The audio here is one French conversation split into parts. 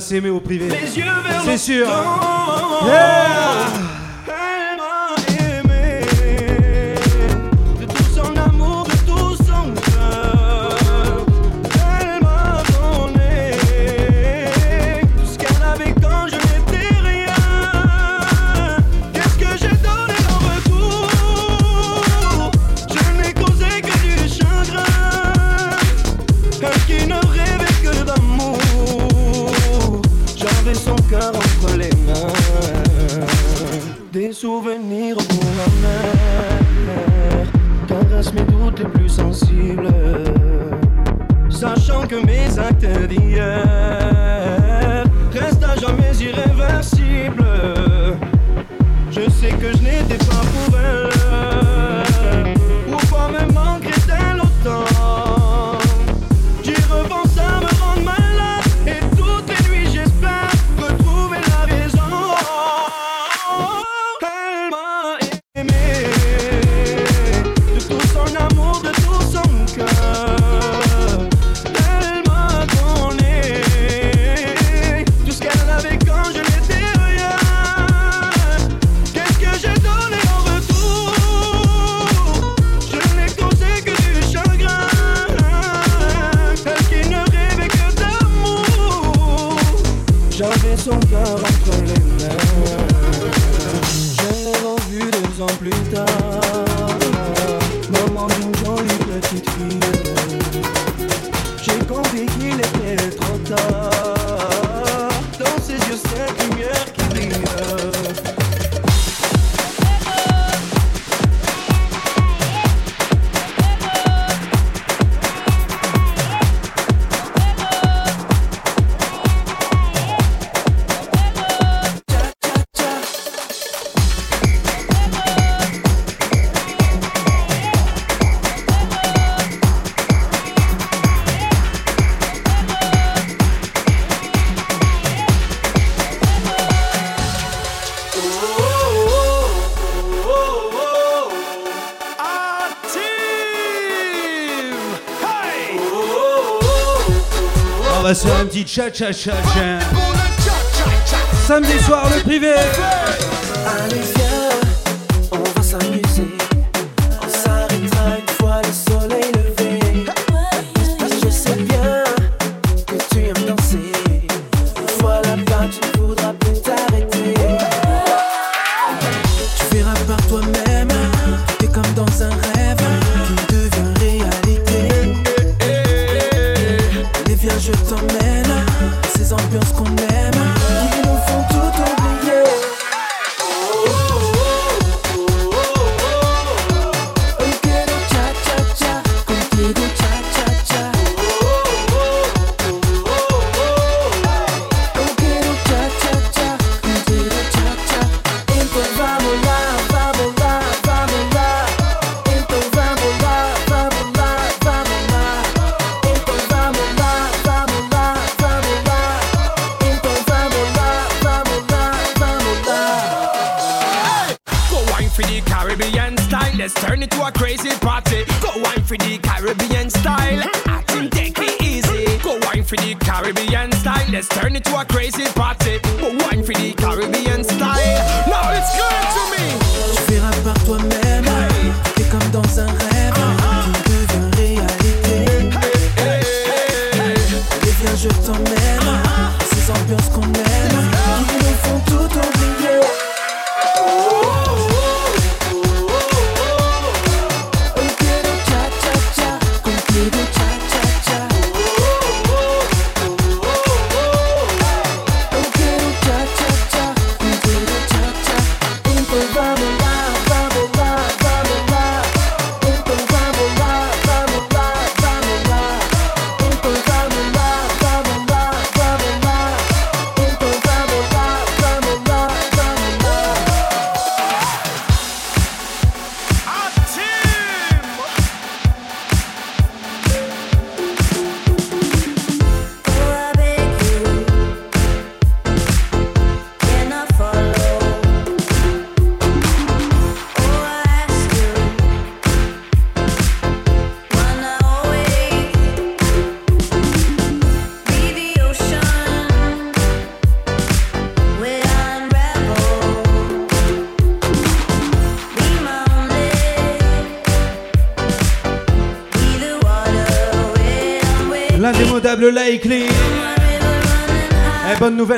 s'aimer au privé. C'est sûr. cha-cha-cha-cha. Samedi soir, le privé. Allez,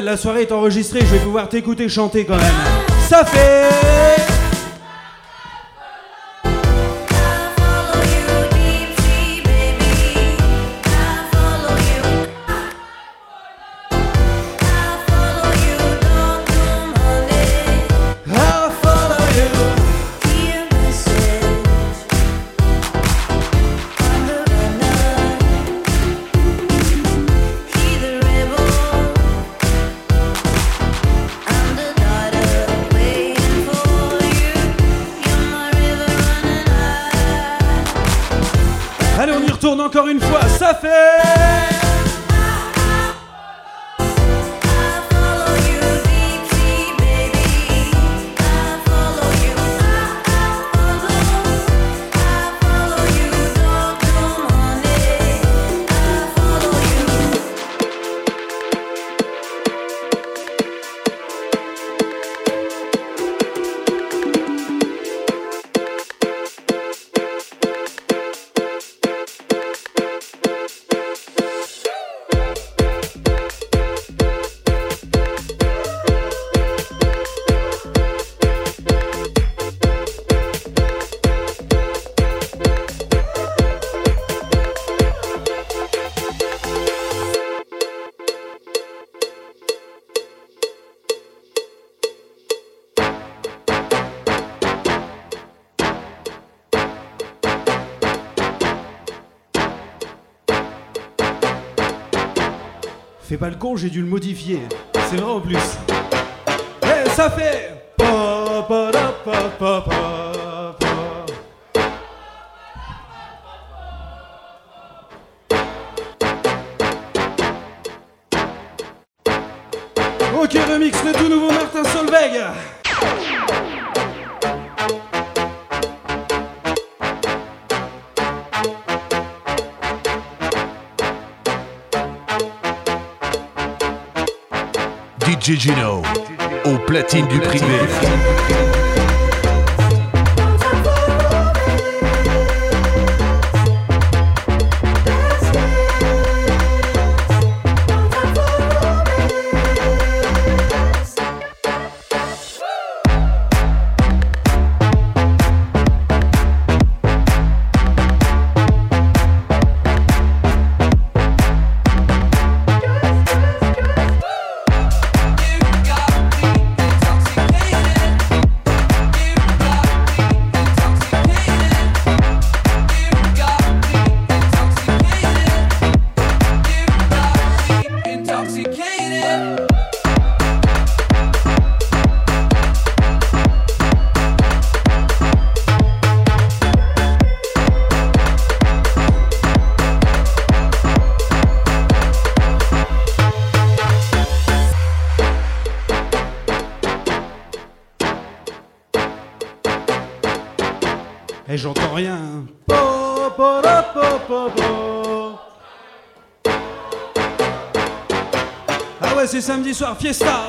la soirée est enregistrée, je vais pouvoir t'écouter chanter quand même. Ça fait. Pas le con, j'ai dû le modifier. C'est vrai en plus. Eh, ça fait. Platine du privé. Soir, fiesta.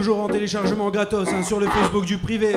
toujours en téléchargement gratos hein, sur le Facebook du privé.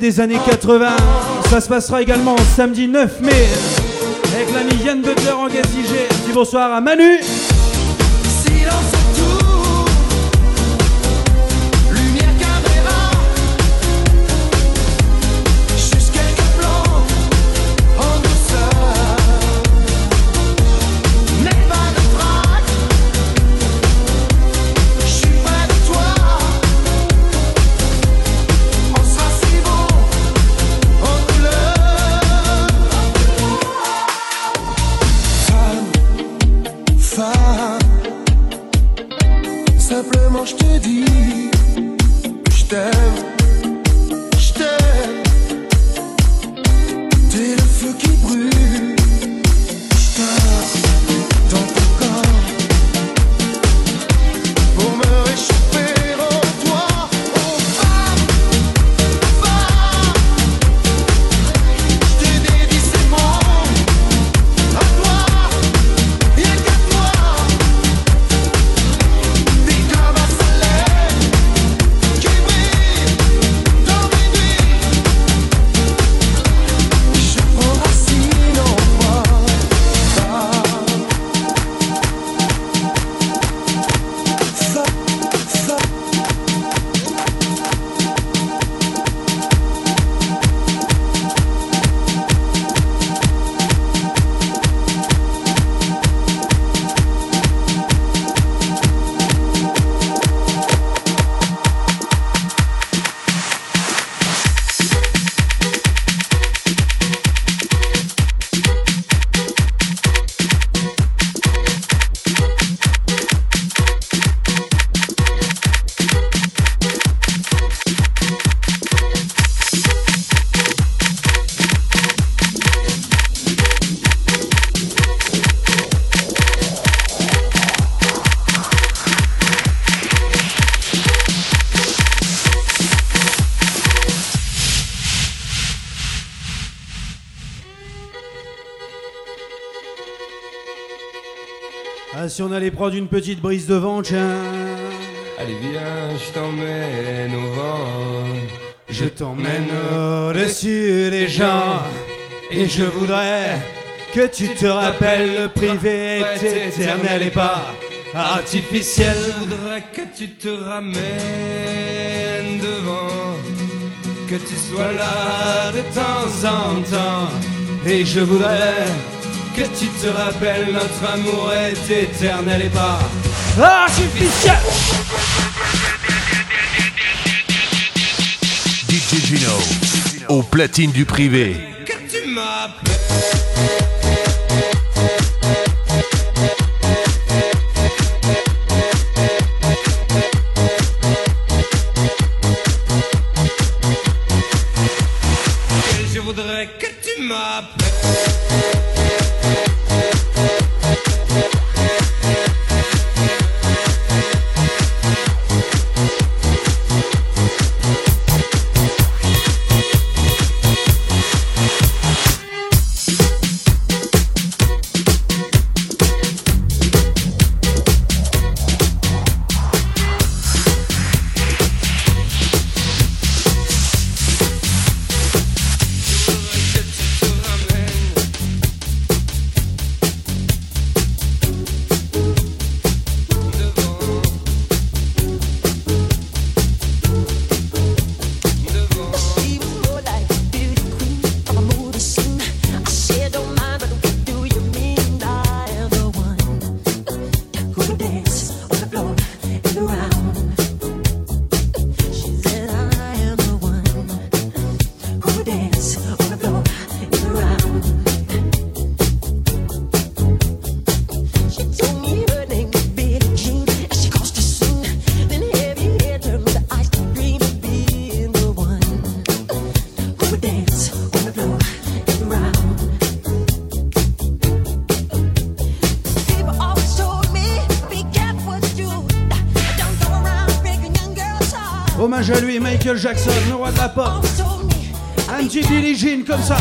Des années 80. Ça se passera également samedi 9 mai. Avec l'ami Yann Butler en gasigé. Dis bonsoir à Manu. Prendre une petite brise de vent, tiens. Allez viens, je t'emmène au vent. Je t'emmène au-dessus des gens. Et je voudrais que tu te rappelles, le privé est éternel et pas artificiel. Je voudrais que tu te ramènes devant, que tu sois là de temps en temps. Et je voudrais que tu te rappelles, notre amour est éternel et pas artificiel. DJ Gino, au platine du privé. Jackson, le roi de la pop. Un petit Billie comme ça.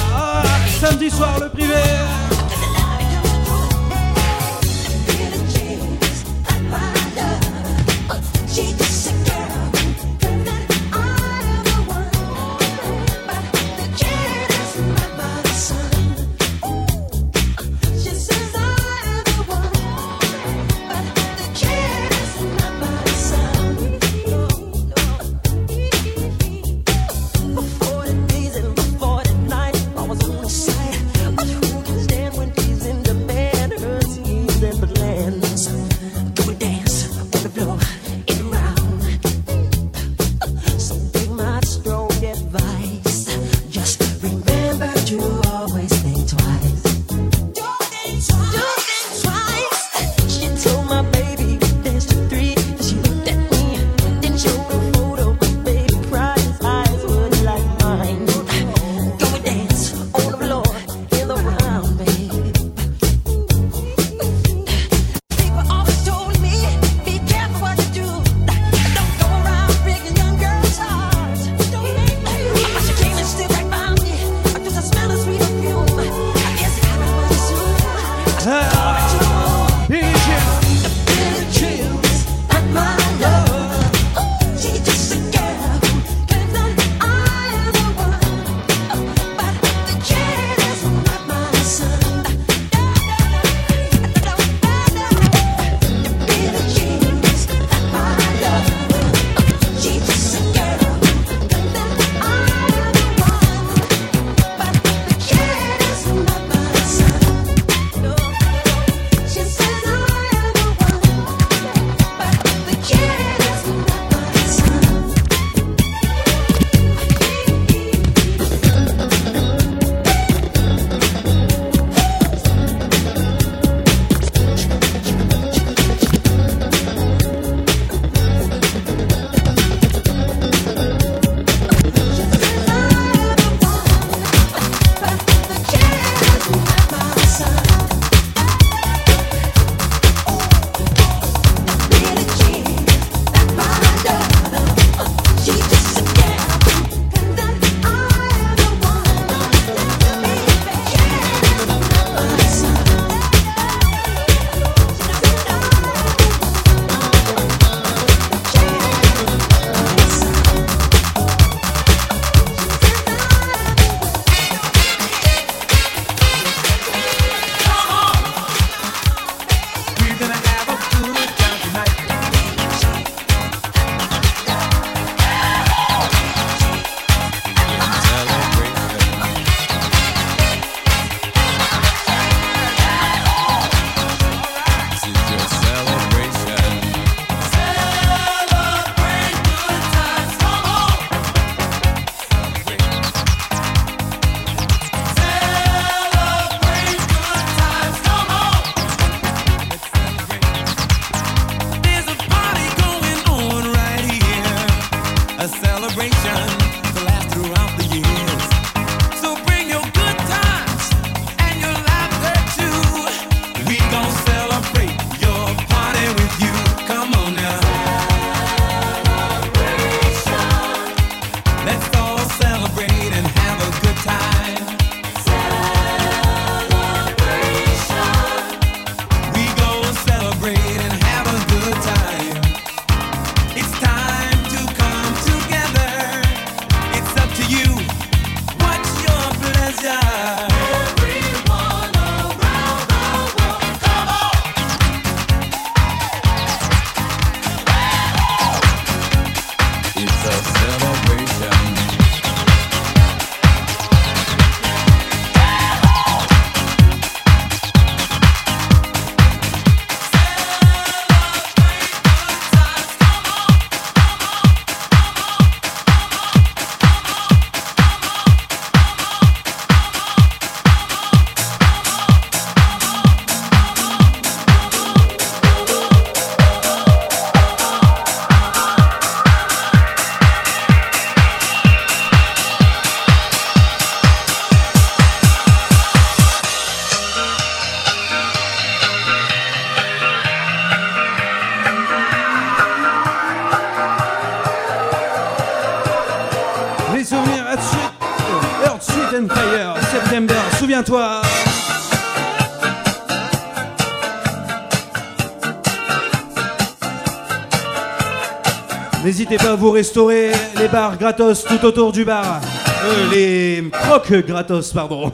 restaurer les bars gratos tout autour du bar. Euh, les crocs gratos, pardon.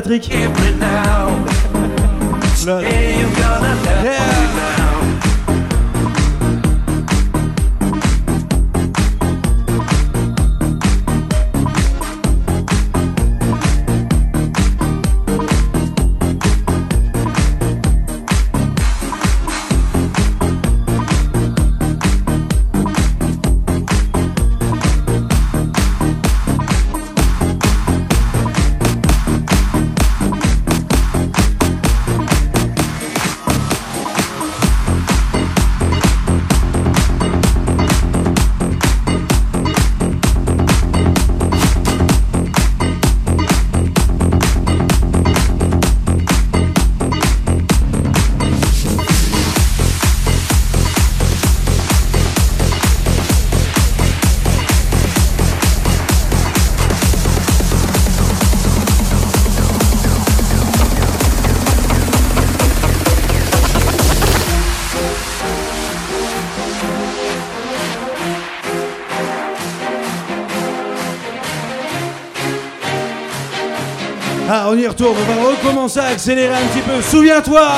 Patrick on va recommencer à accélérer un petit peu. Souviens-toi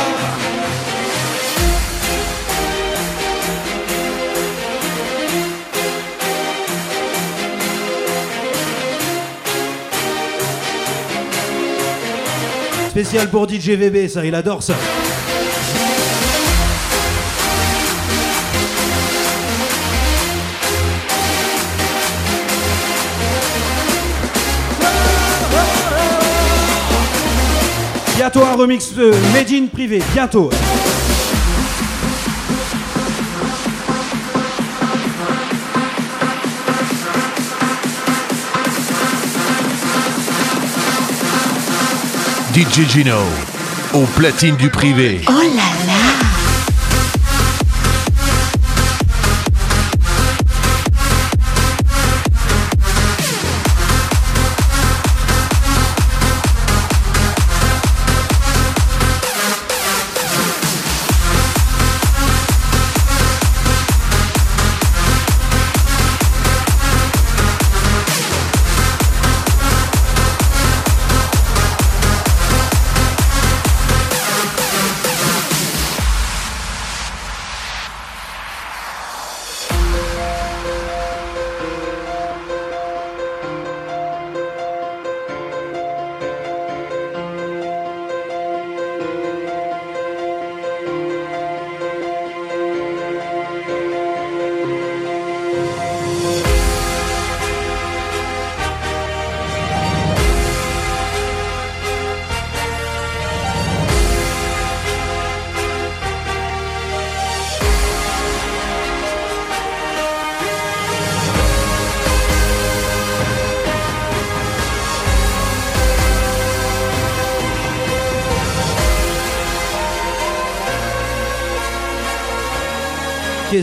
Spécial pour DJ VB, ça, il adore ça. Bientôt un remix de Made in privé, bientôt. DJ Gino, au platine du privé. Oh là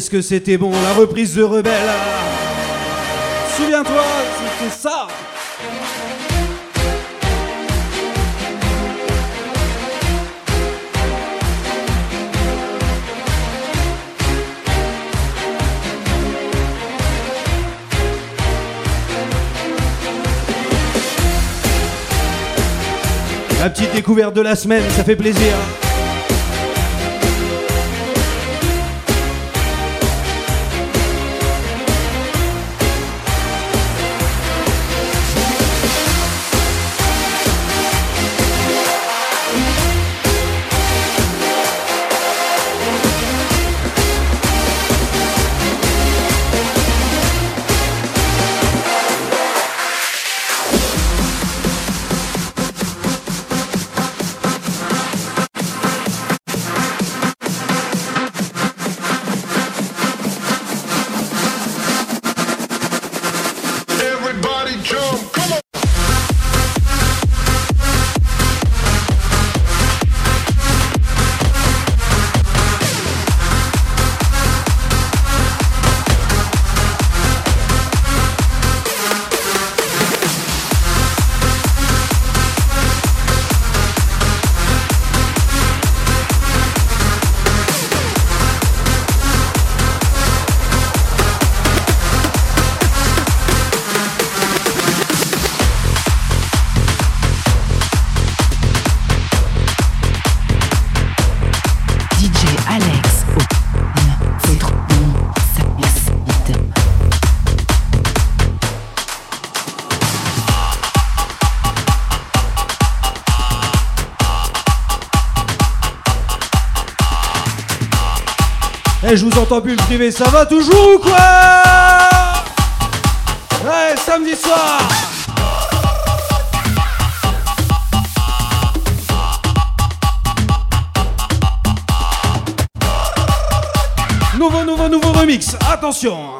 Qu'est-ce que c'était bon, la reprise de Rebelle? Souviens-toi, c'était ça. La petite découverte de la semaine, ça fait plaisir. Entends plus le privé, ça va toujours ou quoi Ouais, samedi soir. Nouveau, nouveau, nouveau remix, attention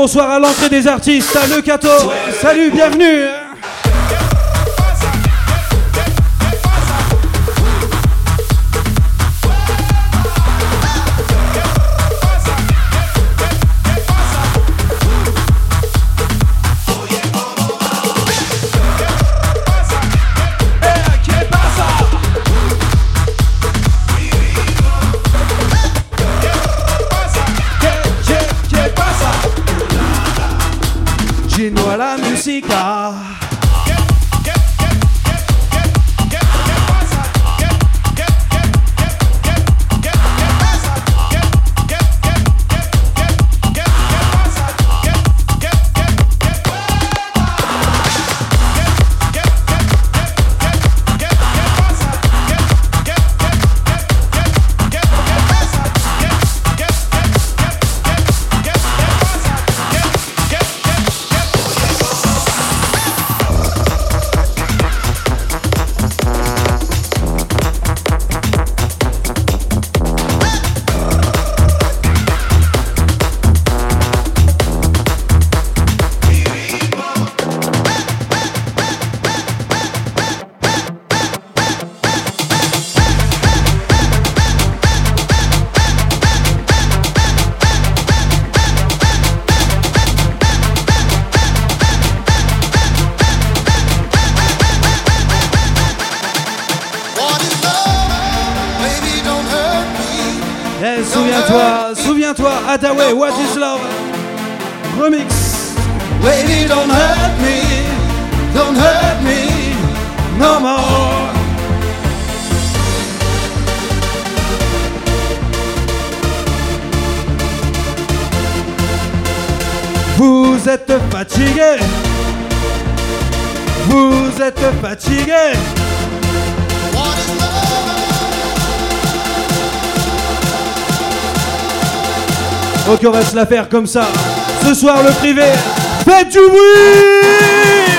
bonsoir à l'entrée des artistes, à Le Cato. Salut, bienvenue. La Ok, on va comme ça. Ce soir, le privé. Faites du bruit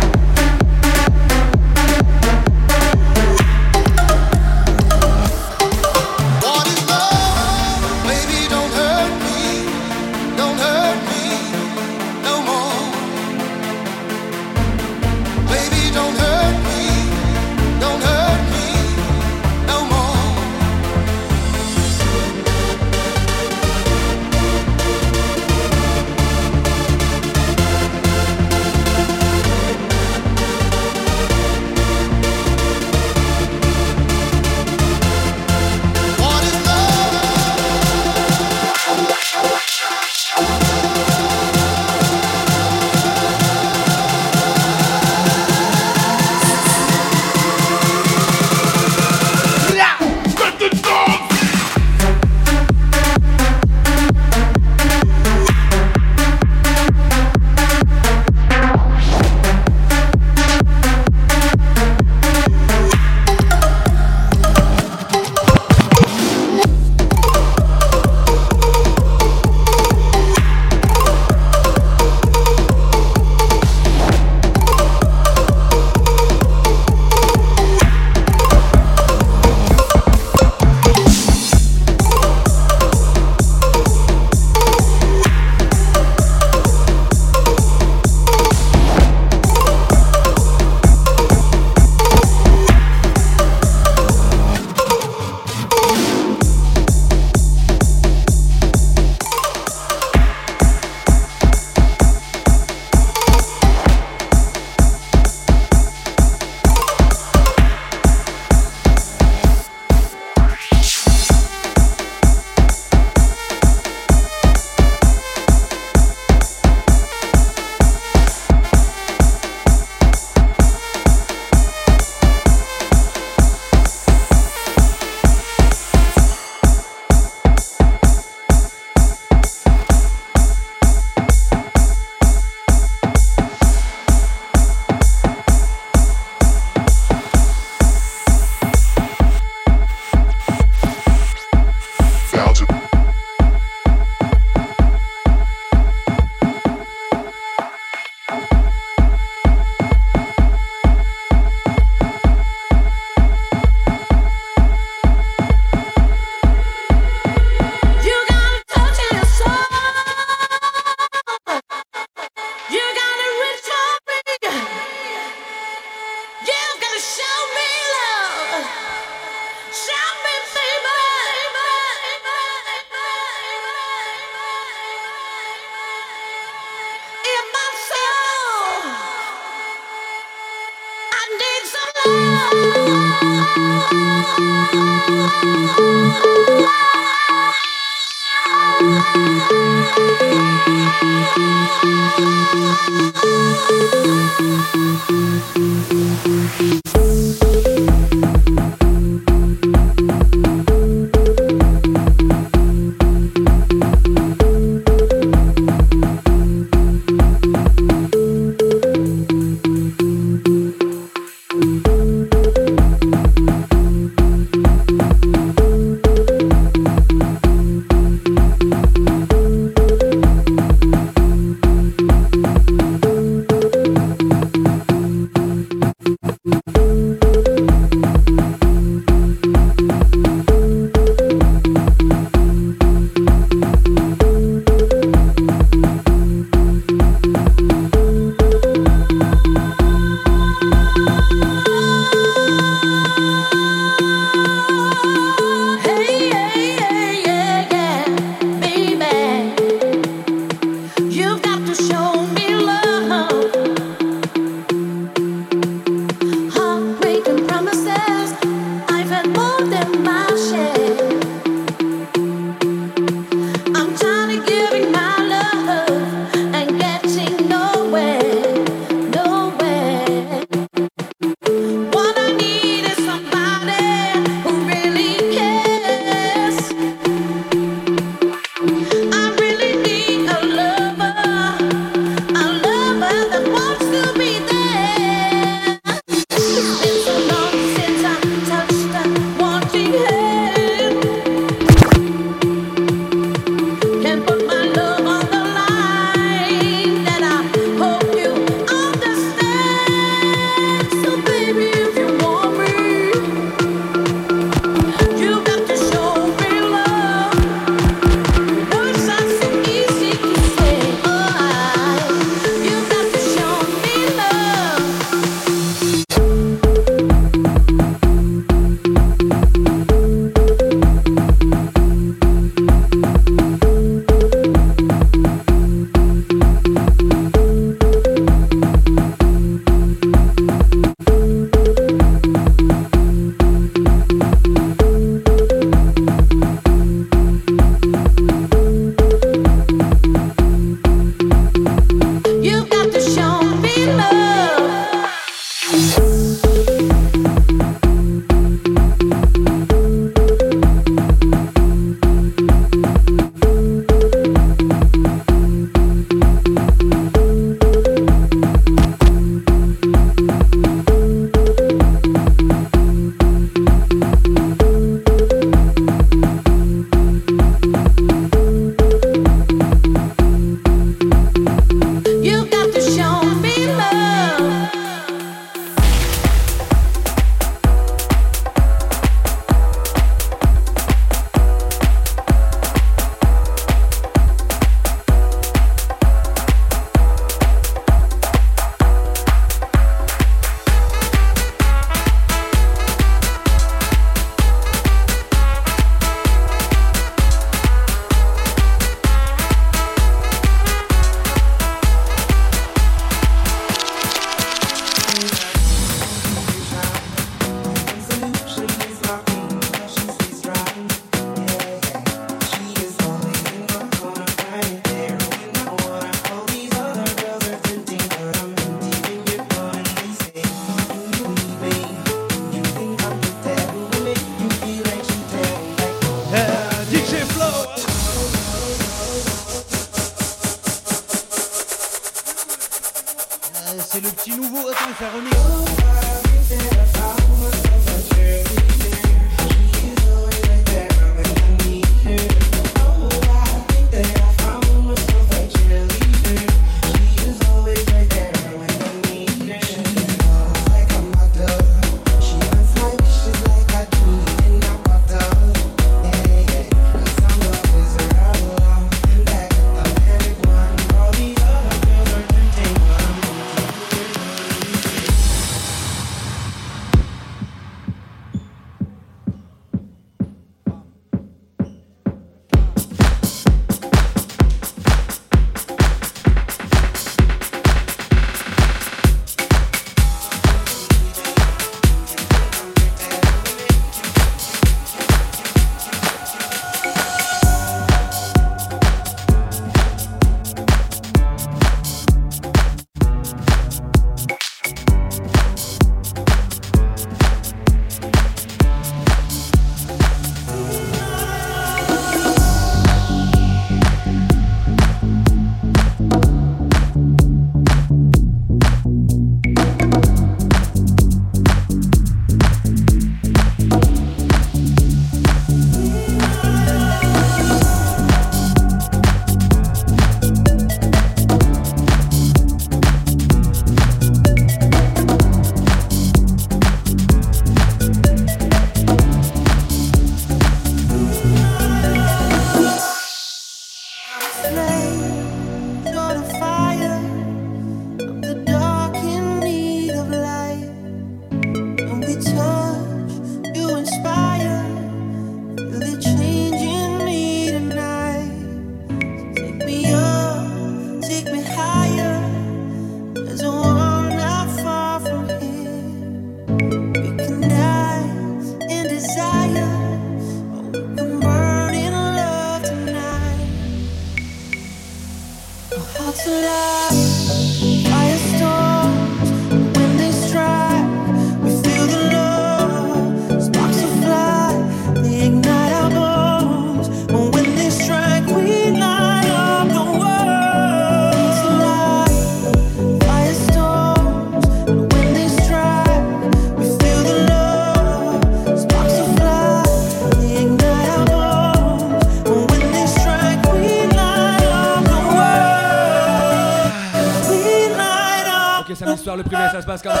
par le privé, ça se passe comme ça.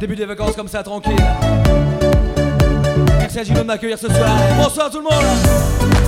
Début des vacances comme ça, tranquille. Merci à Gino de m'accueillir ce soir. Bonsoir tout le monde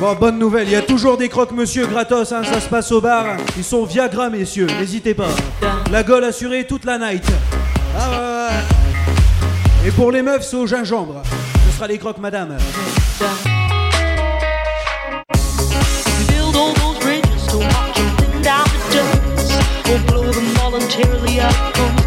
Bon, bonne nouvelle, il y a toujours des croque-monsieur gratos, hein, ça se passe au bar. Ils sont Viagra, messieurs, n'hésitez pas. La gueule assurée toute la night. Ah, Et pour les meufs, c'est au gingembre. Ce sera les croques, madame. cheerily up for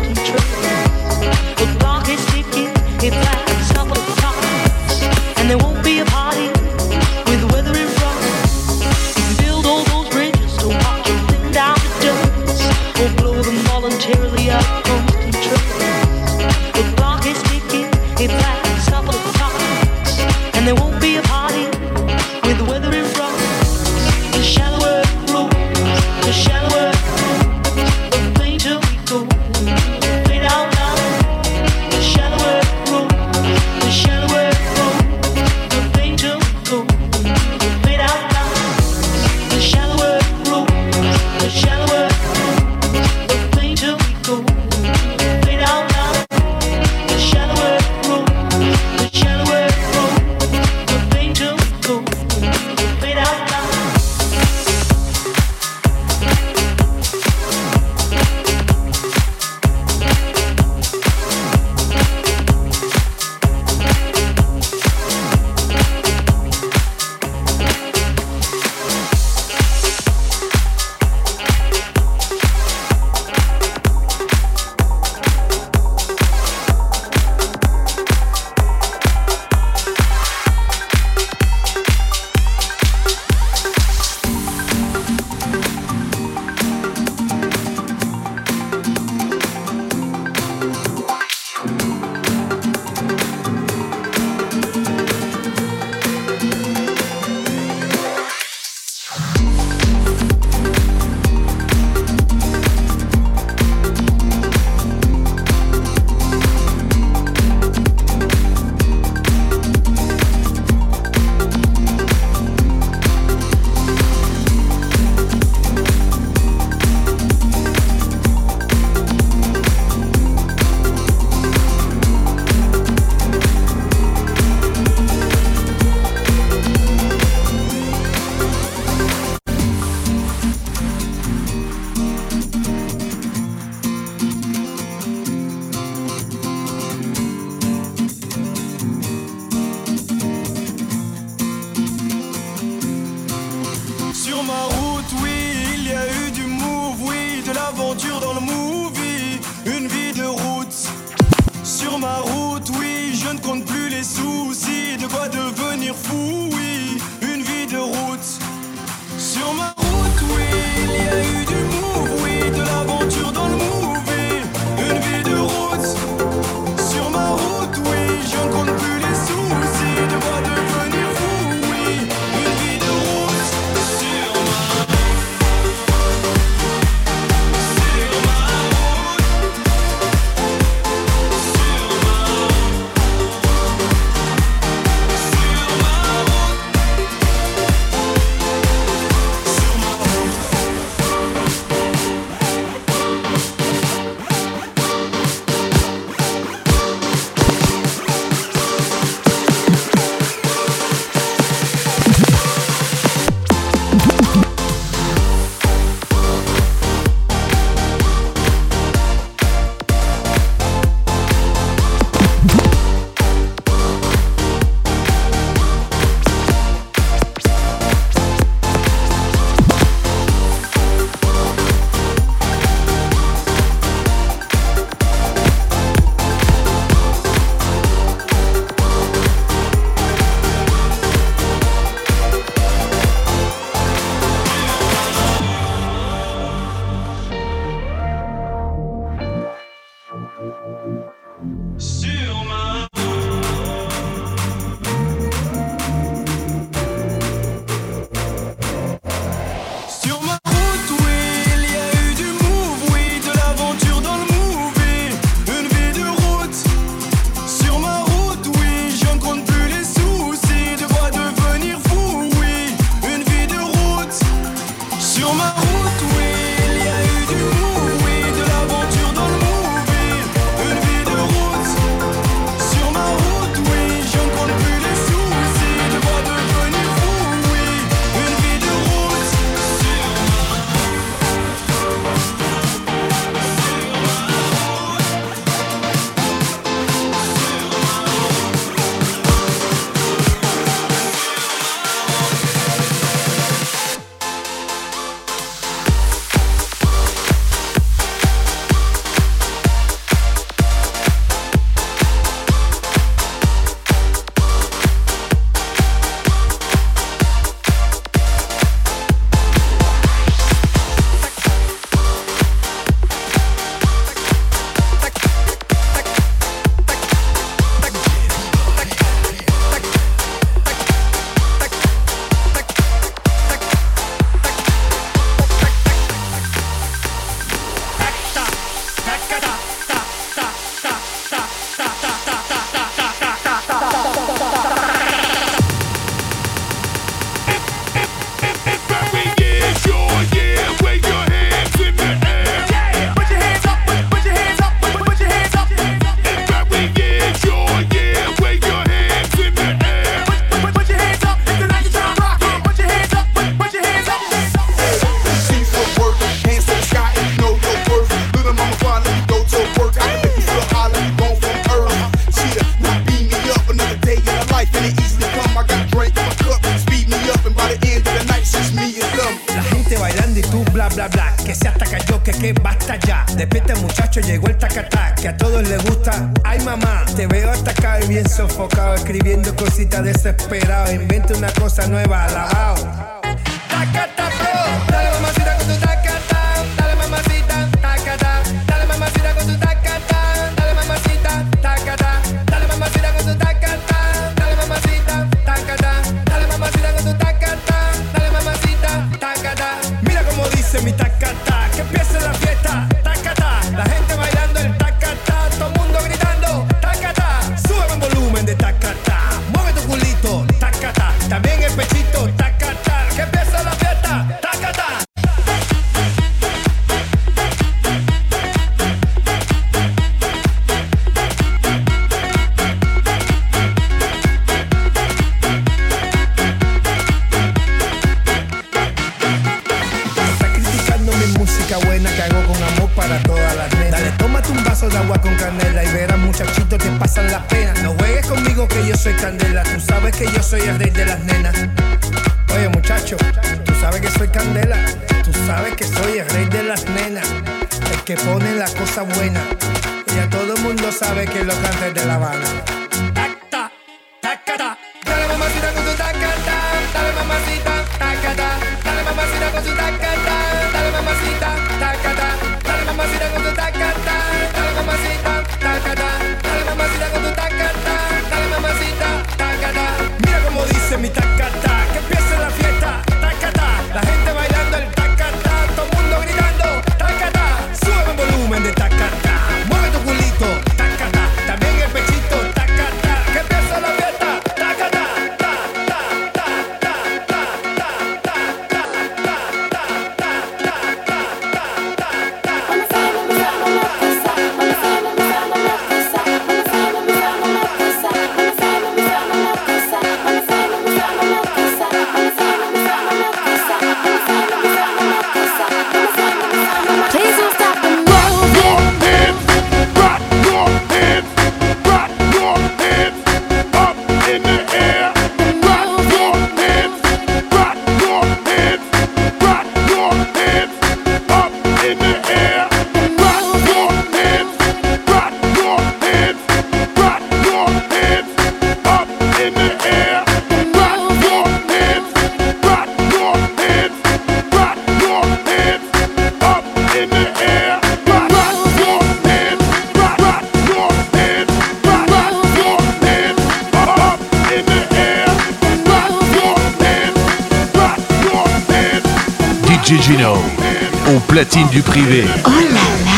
du privé. Oh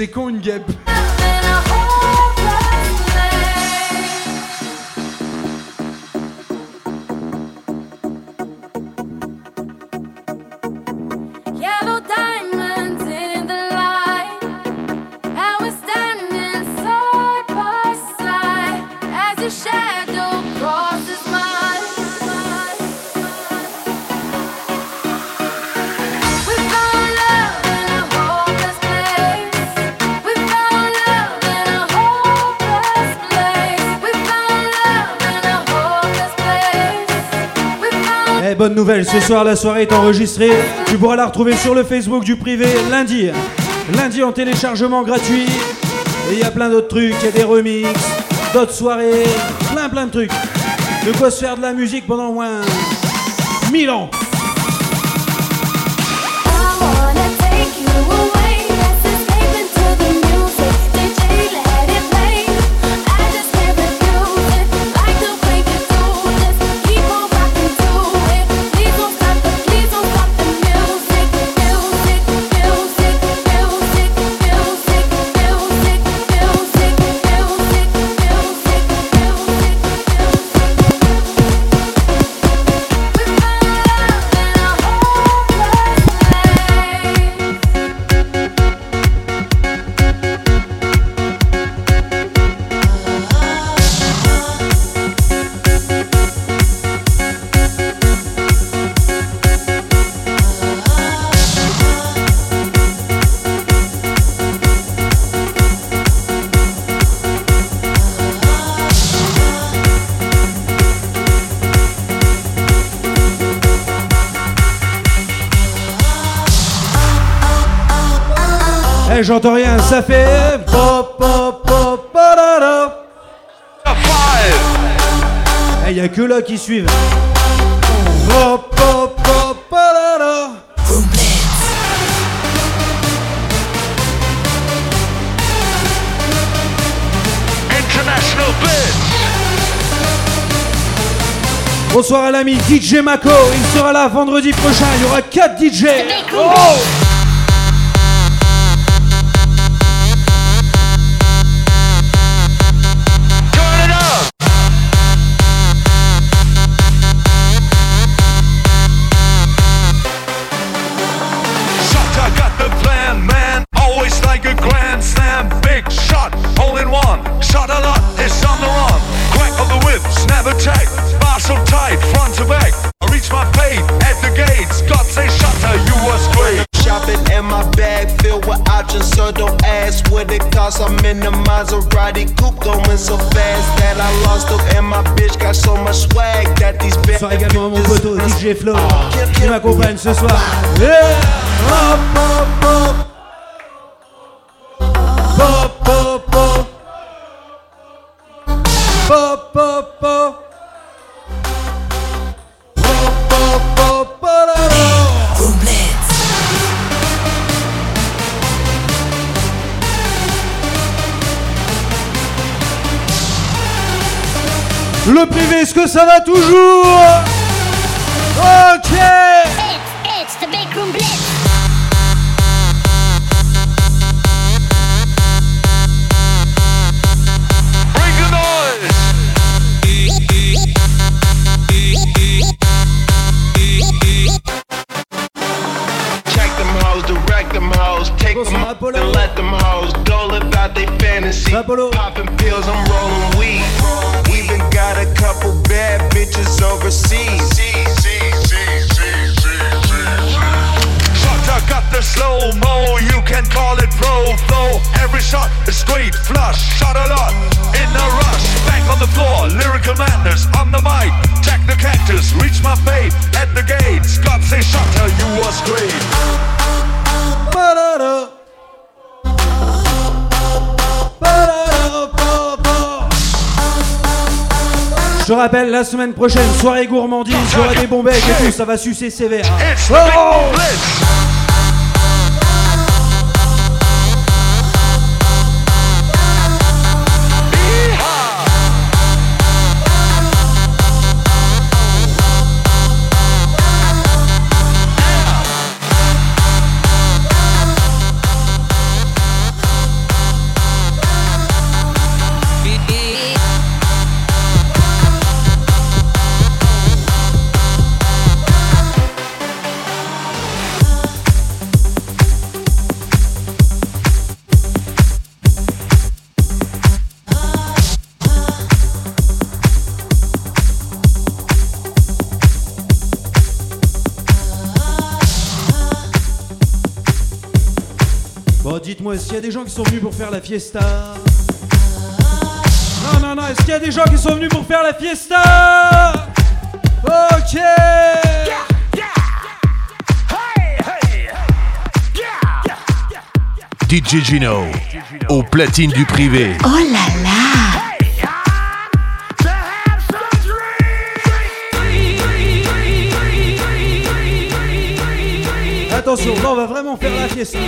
c'est con une guêpe? la soirée est enregistrée. Tu pourras la retrouver sur le Facebook du privé lundi. Lundi en téléchargement gratuit. Et il y a plein d'autres trucs, il y a des remixes, d'autres soirées, plein plein de trucs. De quoi se faire de la musique pendant au moins 1000 ans. J'entends rien, ça fait. Pop, pop, pop, parara. Eh, y a que là qui suivent. Pop, pop, pop, parara. International Blitz. Bonsoir à l'ami DJ Mako, il sera là vendredi prochain, il y aura 4 DJ. Oh DJ Flo qui m'accompagne ce soir. Yeah. Le privé, est-ce que ça va toujours? Popping pills, I'm rolling weed. We even got a couple bad bitches overseas. Shot, got the slow mo. You can call it pro flow. Every shot is straight flush. Shot a lot in a rush. Back on the floor, lyrical madness on the mic. Jack the cactus, reach my fate at the gates. God say, Shutter, you was great. Je rappelle, la semaine prochaine, soirée gourmandise, aura des bons becs et tout, ça va sucer sévère. Oh dites-moi, est-ce qu'il y a des gens qui sont venus pour faire la fiesta Non, non, non, est-ce qu'il y a des gens qui sont venus pour faire la fiesta Ok DJ Gino, au platine du privé. Oh là là Attention, là on va vraiment faire la fiesta.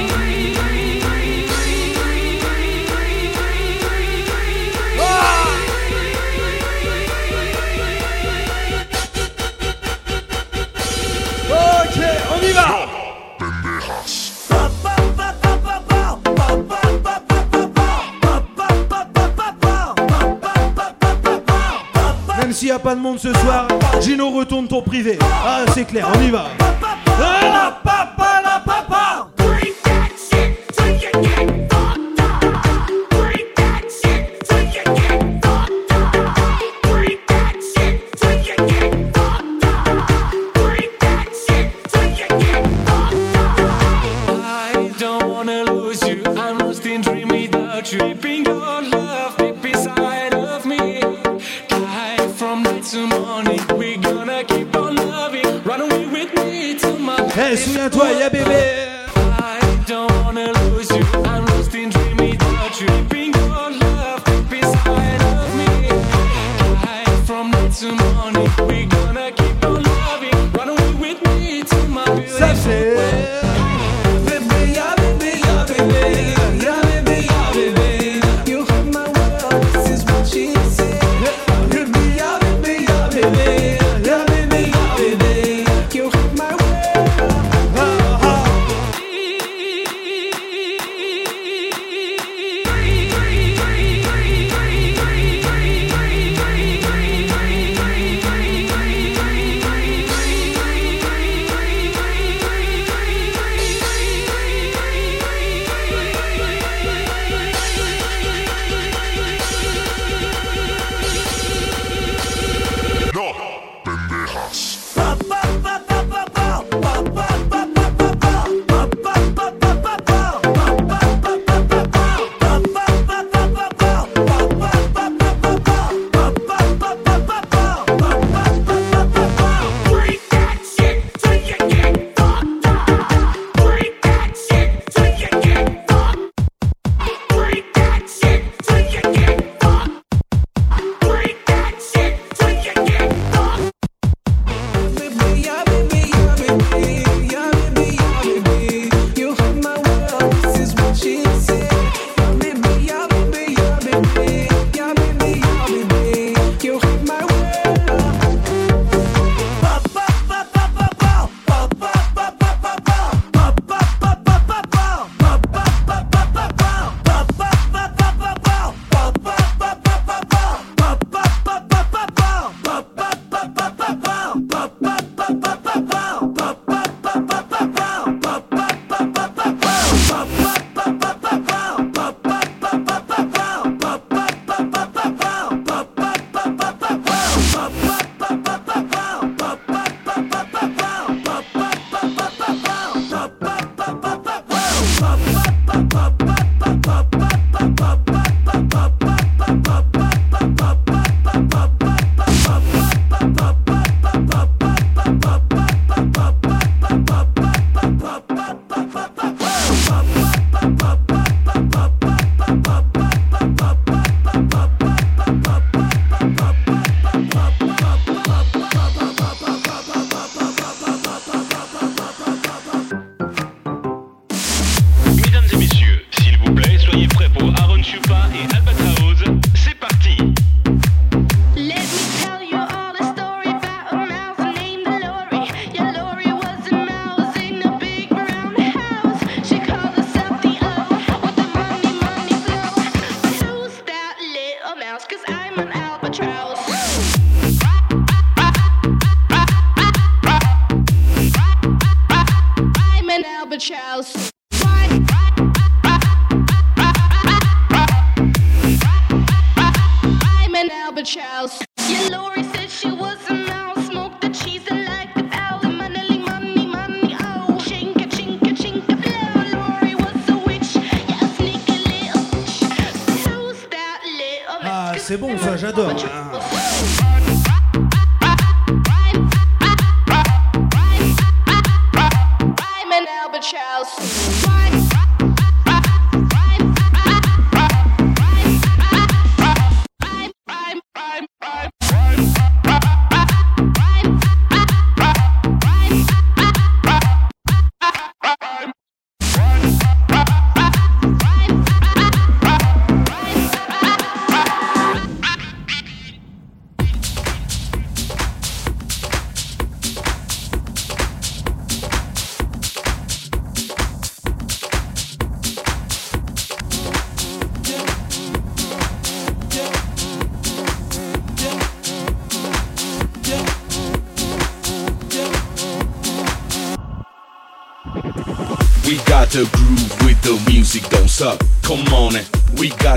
Même s'il n'y a pas de monde ce soir, Gino retourne ton privé. Ah, c'est clair, on y va. Ah, souviens-toi, y'a bébé. I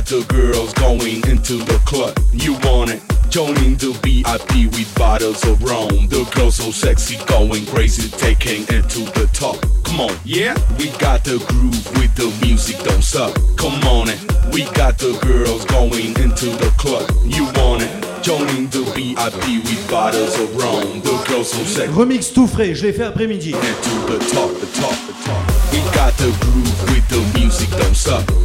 The girls going into the club. You want it? Joining the VIP with bottles of rum. The girls so sexy, going crazy, taking it to the top. Come on, yeah? We got the groove with the music, don't suck. Come on it. We got the girls going into the club. You want it? Joining the VIP with bottles of rum. The girls so sexy. Remix tout frais, je l'ai fait après-midi. to the top, the top, the top. We got the groove with the music, don't suck.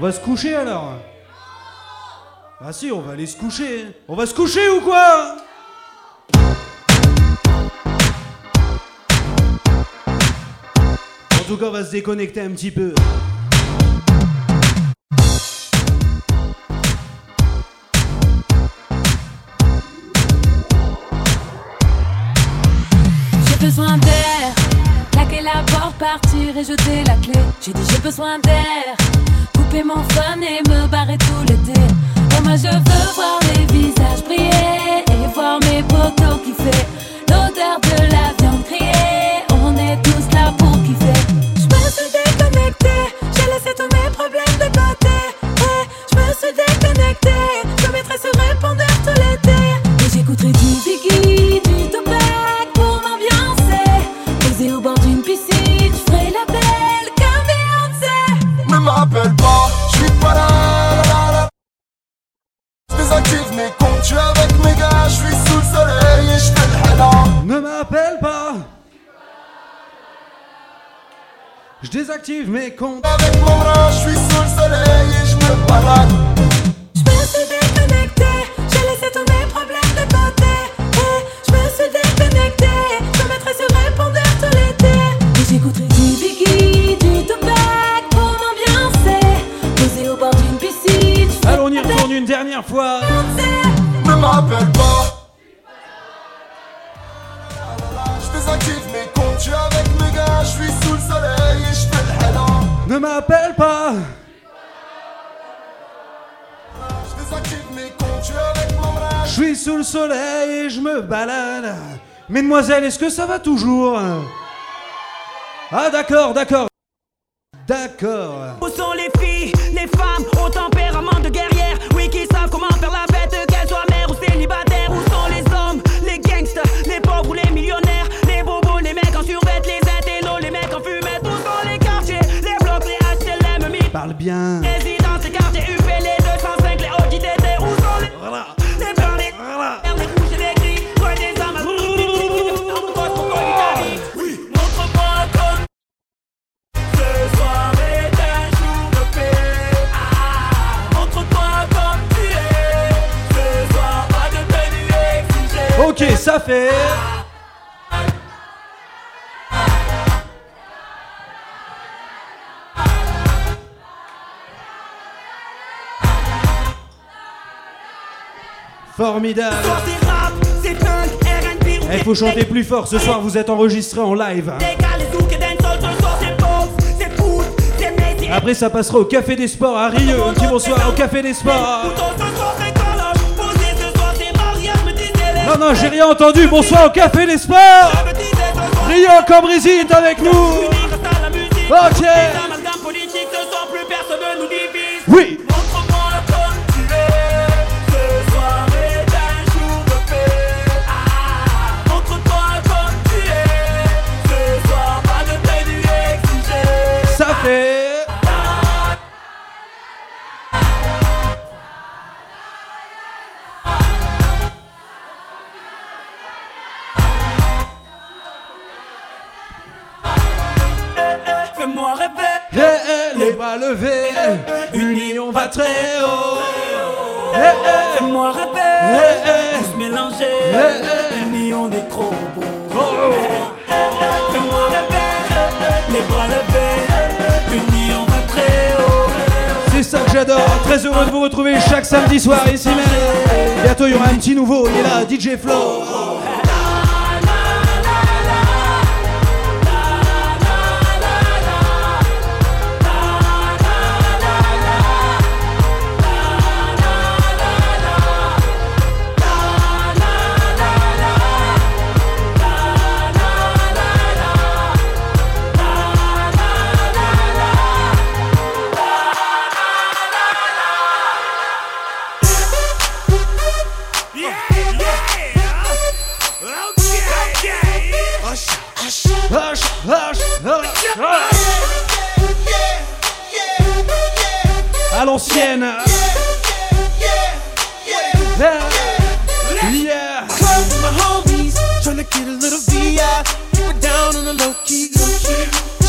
On va se coucher alors Ah si, on va aller se coucher. On va se coucher ou quoi? En tout cas, on va se déconnecter un petit peu. J'ai besoin d'air, claquer la porte, partir et jeter la clé. J'ai dit j'ai besoin d'air, couper mon fun et me barrer tout l'été. Et moi je veux voir les visages briller et voir mes potos kiffer. L'odeur de la viande grillée, on est tous là pour kiffer. Je me suis déconnecté, j'ai laissé tous mes problèmes de côté. Et je me suis déconnecté, Désactive mes comptes. Avec mon bras, je suis sous le soleil et je me balade. Me balade. Mesdemoiselles, est-ce que ça va toujours Ah d'accord, d'accord. D'accord. Où sont les filles, les femmes au tempérament de guerrière? Oui, qui savent comment faire la fête, qu'elles soient mères ou célibataires Où sont les hommes, les gangsters, les pauvres ou les millionnaires? Les bobos, les mecs en survêt, les intellos, les mecs en fumette Où sont les quartiers, les blocs, les HLM, Parle bien. Les Ça fait. Formidable. Il faut chanter plus fort. Ce soir, vous êtes enregistré en live. Après, ça passera au Café des Sports à Rieux. Un petit bonsoir au Café des Sports. Disait Non, j'ai rien entendu. Bonsoir au Café Sports. Rio Cambrisi est avec nous. Ok. L'amalgame bras levés. Unis, on va très haut. Fais-moi eh. Tous mélangés. Unis, on est trop beaux. Fais-moi rêver. Les bras levés. Unis, on va très haut. C'est ça que j'adore. Très heureux de vous retrouver chaque samedi soir ici même. Bientôt, il y aura un petit nouveau. Il est là, DJ Flo. L'ancienne. Yeah. Yeah. Club with my homies, tryna get a little VI. Keep it down on the low key.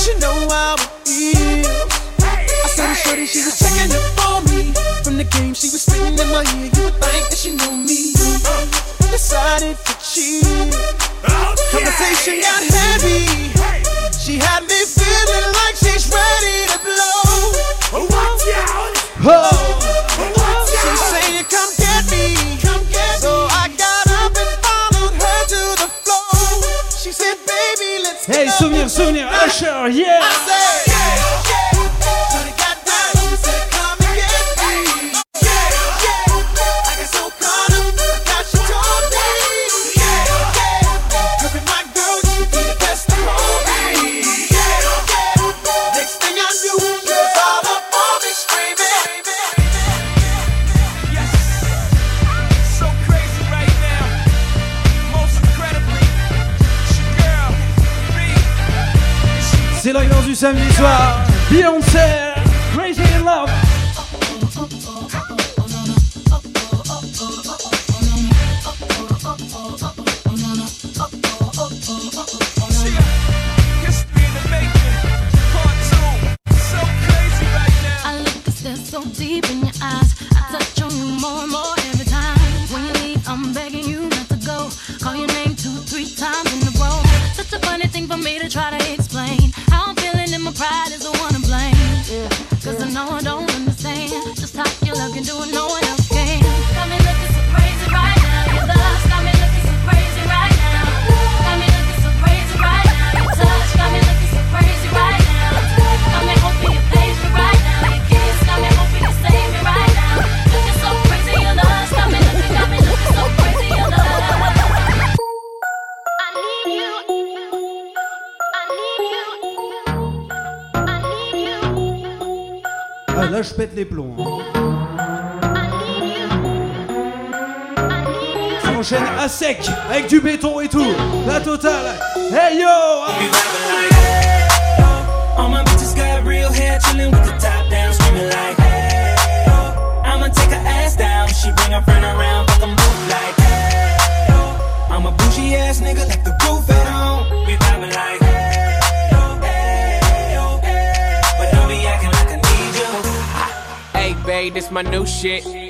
She know how it feel. I saw the shorty, she was checking up on me. From the game, she was spitting in my ear. You would think that she knew me. Decided to cheat. Out! She say come get me. Come get so I got up and followed her to the floor. She said, baby, let's Hey, go. souvenir, souvenir. Usher, yeah. I said, yeah, samedi soir. Beyoncé, du béton et tout. La totale. Hey yo! All my bitches got real hair, chillin' with the top down, screaming like, hey. I'ma take her ass down. She bring her friend around, fuck 'em both like, hey, oh. I'm a bougie ass nigga, like the roof at home. We vibing like, hey, oh, hey, oh, hey. But don't be acting like I need you. Hey, babe, this my new shit.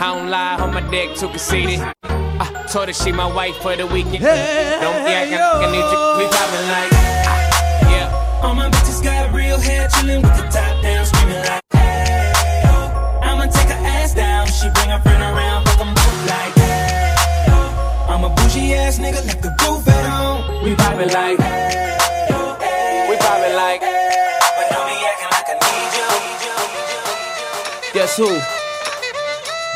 I don't lie, on my dick too conceited. I told her she my wife for the weekend. don't be acting like I need you. We poppin' like, ah, yeah. All my bitches got real hair, chillin' with the top down, screaming like, hey, oh. I'ma take her ass down. She bring her friend around, fuck 'em both like, hey, oh. I'm a bougie ass nigga, like the roof at home. We poppin' like, we poppin' like. But don't be acting like I need you. Guess who?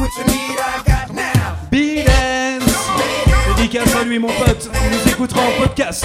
what you need. I got now. Bidens. Dédicace à lui, mon pote. Il nous écoutera en podcast.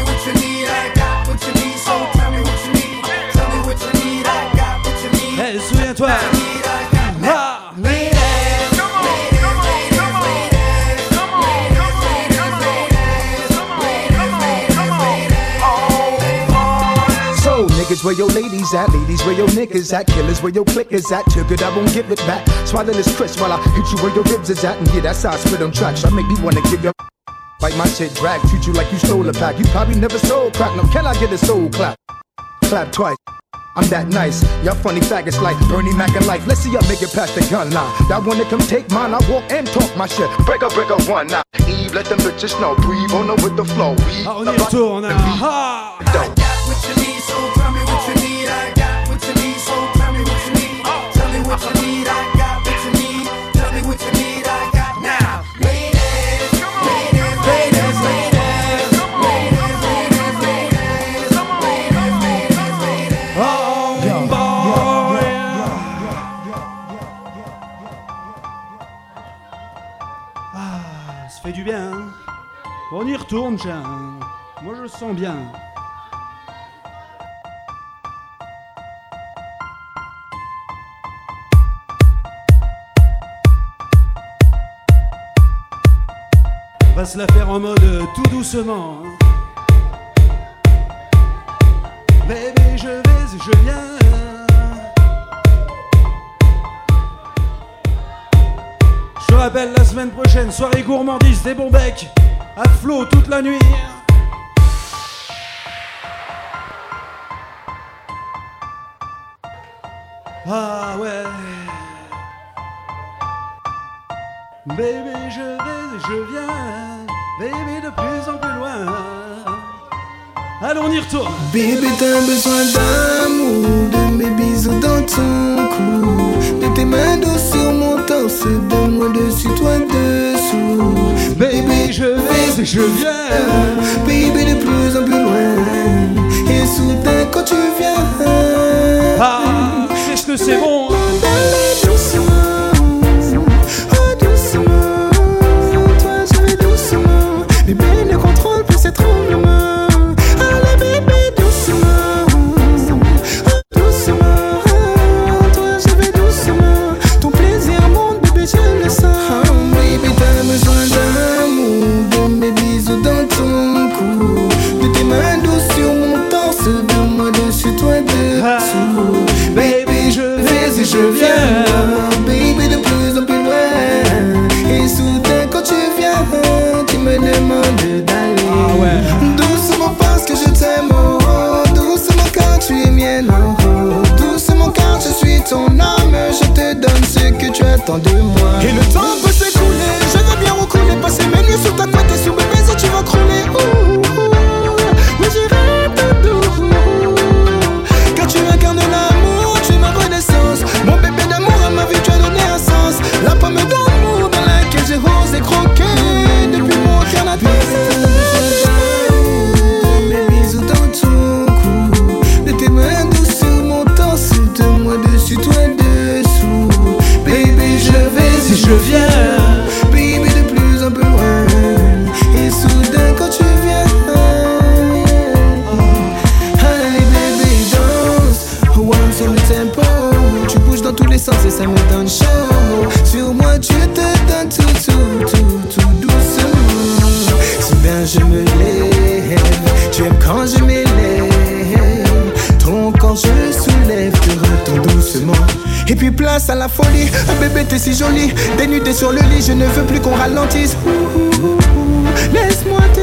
So, Niggas, where your ladies at? Ladies, where your niggas at? Killers, where your clickers at? Took it, I won't give it back. Swallow this crisp while I hit you where your ribs is at. And yeah, that's how I spit on tracks. I make me wanna give you. Bite my shit, drag, treat you like you stole a pack. You probably never sold crack. No, can I get a soul clap? Clap twice. I'm that nice. Y'all funny faggots like Bernie Mac and life. Let's see y'all make it past the gun line. That wanna come take mine, I walk and talk my shit. Break up, break up one now. Eve, let them bitches know. Breathe on them with the flow. We Ah, on y retourne. Ah. Don't. On y retourne, tiens. Moi, je sens bien. On va se la faire en mode tout doucement. Baby, je vais je viens. Je rappelle la semaine prochaine, soirée gourmandise des bons becs, à flot toute la nuit. Ah ouais. Baby, je vais je viens. Baby, de plus en plus loin. Allez, on y retourne. Bébé, t'as besoin d'amour, de mes bisous dans ton cou, de tes mains douces sur mon torse, de moi dessus, toi dessous. Baby, je vais et je viens. Baby, de plus en plus loin, et soudain quand tu viens. Ah, qu'est-ce que c'est bon? Oh doucement, toi je vais doucement, bébé ne contrôle plus ces tremblements. Ton âme, je te donne ce que tu attends de moi. Et le temps à la folie, Ah, bébé t'es si jolie Dénudé sur le lit, je ne veux plus qu'on ralentisse. Laisse-moi te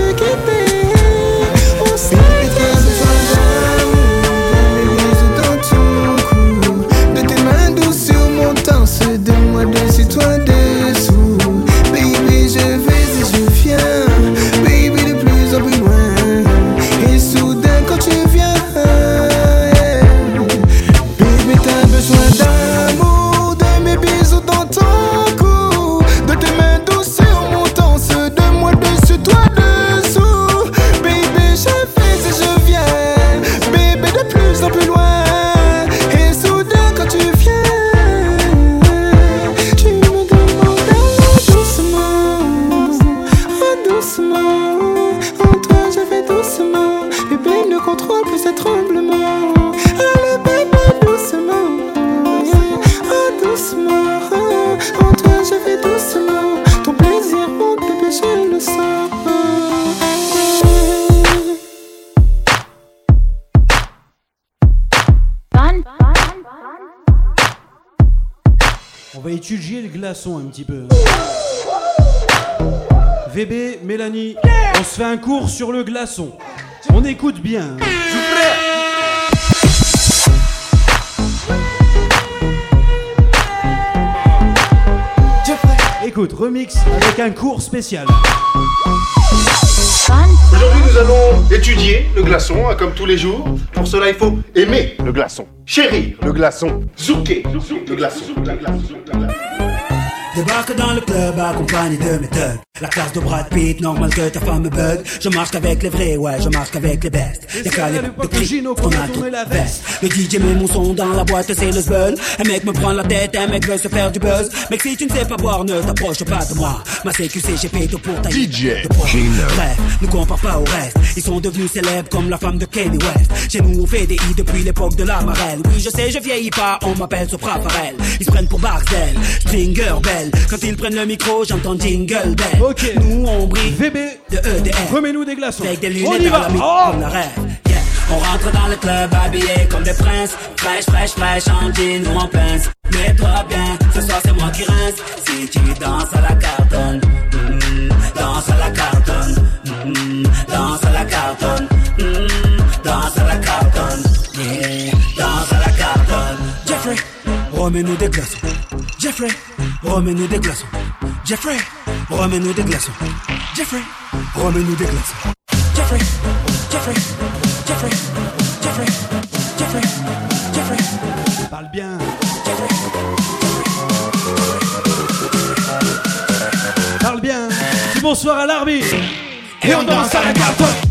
sur le glaçon. On écoute bien. Écoute, remix avec un cours spécial. Aujourd'hui, nous allons étudier le glaçon, hein, comme tous les jours. Pour cela, il faut aimer le glaçon, chérir le glaçon, zouker le glaçon. Débarque dans le club accompagné de mes thugs. La classe de Brad Pitt, normal que ta femme me bug. Je marche qu'avec les vrais, ouais, je marche qu'avec les. Y'a qu'à l'époque de cri, on a tout veste. Le DJ met mon son dans la boîte, c'est le zbeul. Un mec me prend la tête, un mec veut se faire du buzz. Mec, si tu ne sais pas boire, ne t'approche pas de moi. Ma CQC, j'ai fait tout pour ta DJ Bref, ne compare pas au reste. Ils sont devenus célèbres comme la femme de Kanye West. Chez nous, on fait des i depuis l'époque de la marelle. Oui, je sais, je vieillis pas, on m'appelle Sopra Farel. Ils se prennent pour Barcel, Stringer Bell. Quand ils prennent le micro, j'entends Jingle Bell. Ok. Nous, on brille VB, de EDF. remets-nous des glaçons. Avec des On lunettes y dans va. Oh rêve. Yeah. On rentre dans le club habillé comme des princes. Fraîche, fraîche, fraîche, en jean ou en pince. Mets-toi bien, ce soir c'est moi qui rince. Si tu danses à la cartonne, mm, danse à la cartonne, mm, danse à la cartonne, mm, danse à la cartonne, yeah, danse à la cartonne. Jeffrey, remets-nous des glaçons. Jeffrey, remets-nous des glaçons. Jeffrey, remets-nous des glaçons. Jeffrey, remets-nous des glaçons. Jeffrey, Jeffrey, Jeffrey, Jeffrey, Jeffrey, Jeffrey. Parle bien. Parle bien. Dis bonsoir à l'arbitre. Et on danse à la carte.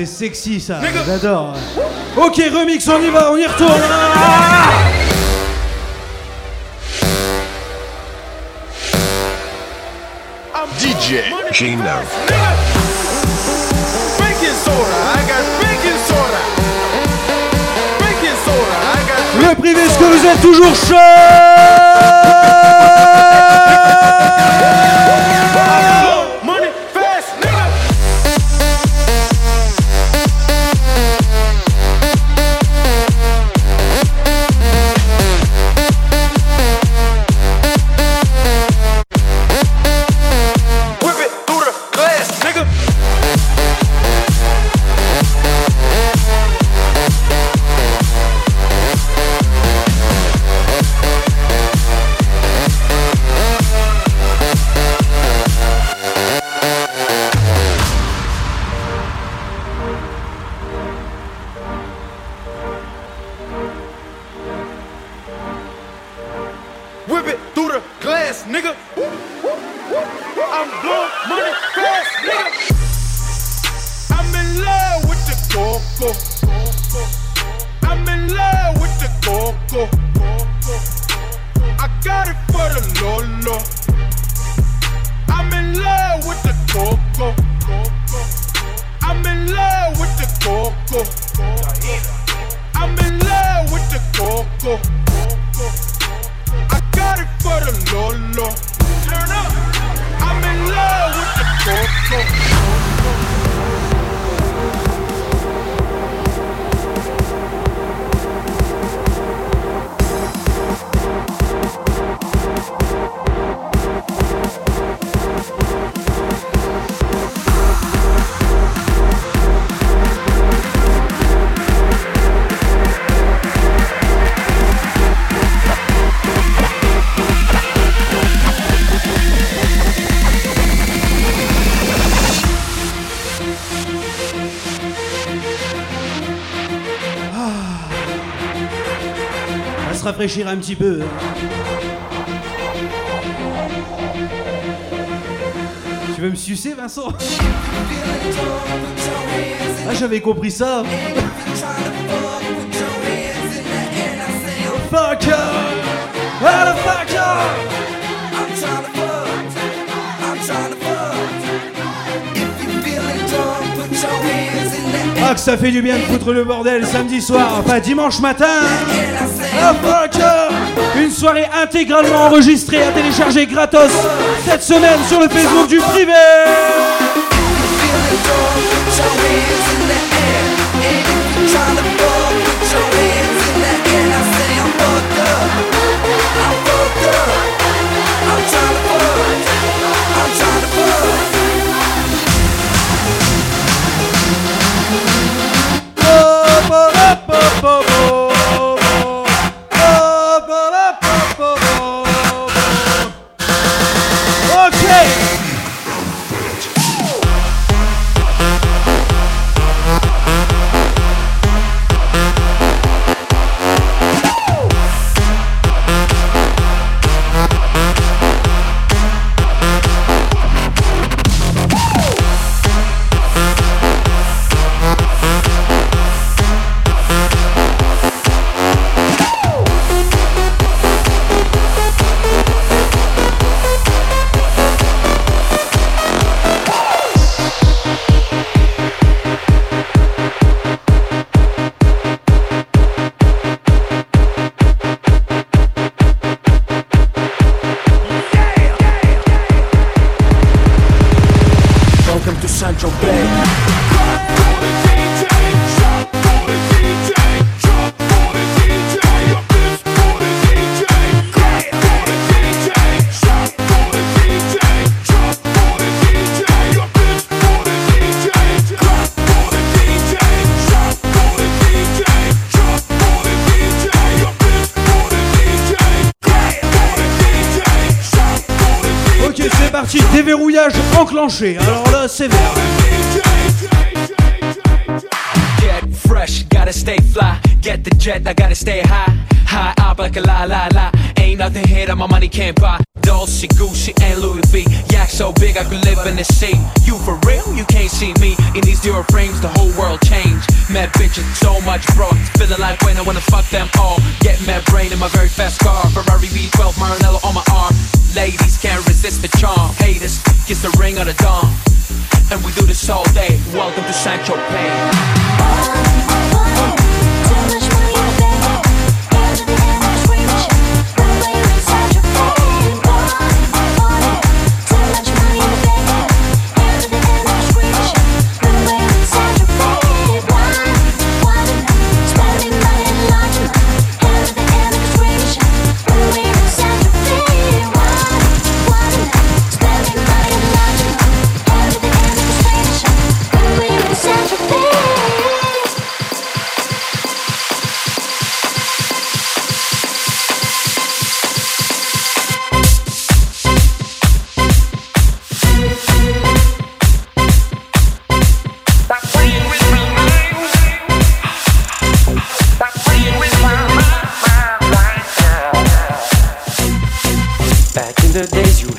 C'est sexy ça. J'adore. Ok, remix, on y va, on y retourne. Ah DJ Gino. Le privé, est-ce que vous êtes toujours chaud un petit peu. Tu veux me sucer, Vincent? Ah, j'avais compris ça. Fucker Ah, que ça fait du bien de foutre le bordel samedi soir, enfin dimanche matin. Une soirée intégralement enregistrée à télécharger gratos cette semaine sur le Facebook du privé. Enclenché. Alors là, c'est vert. Get fresh, gotta stay fly. Get the jet, I gotta stay high. High up like a la la la. Ain't nothing here that my money can't buy. Dolce, Gucci, and Louis V. Yak so big I could live in the sea. You for real? You can't see me in these zero frames. The whole world changed. Mad bitches, so much bro. Feeling like when I wanna fuck them all. Get mad brain in my very fast car. Ferrari V12, Maranello on my arm. Ladies can't resist the charm. Haters, kiss the ring of the dawn. And we do this all day. Welcome to Sancho Pay.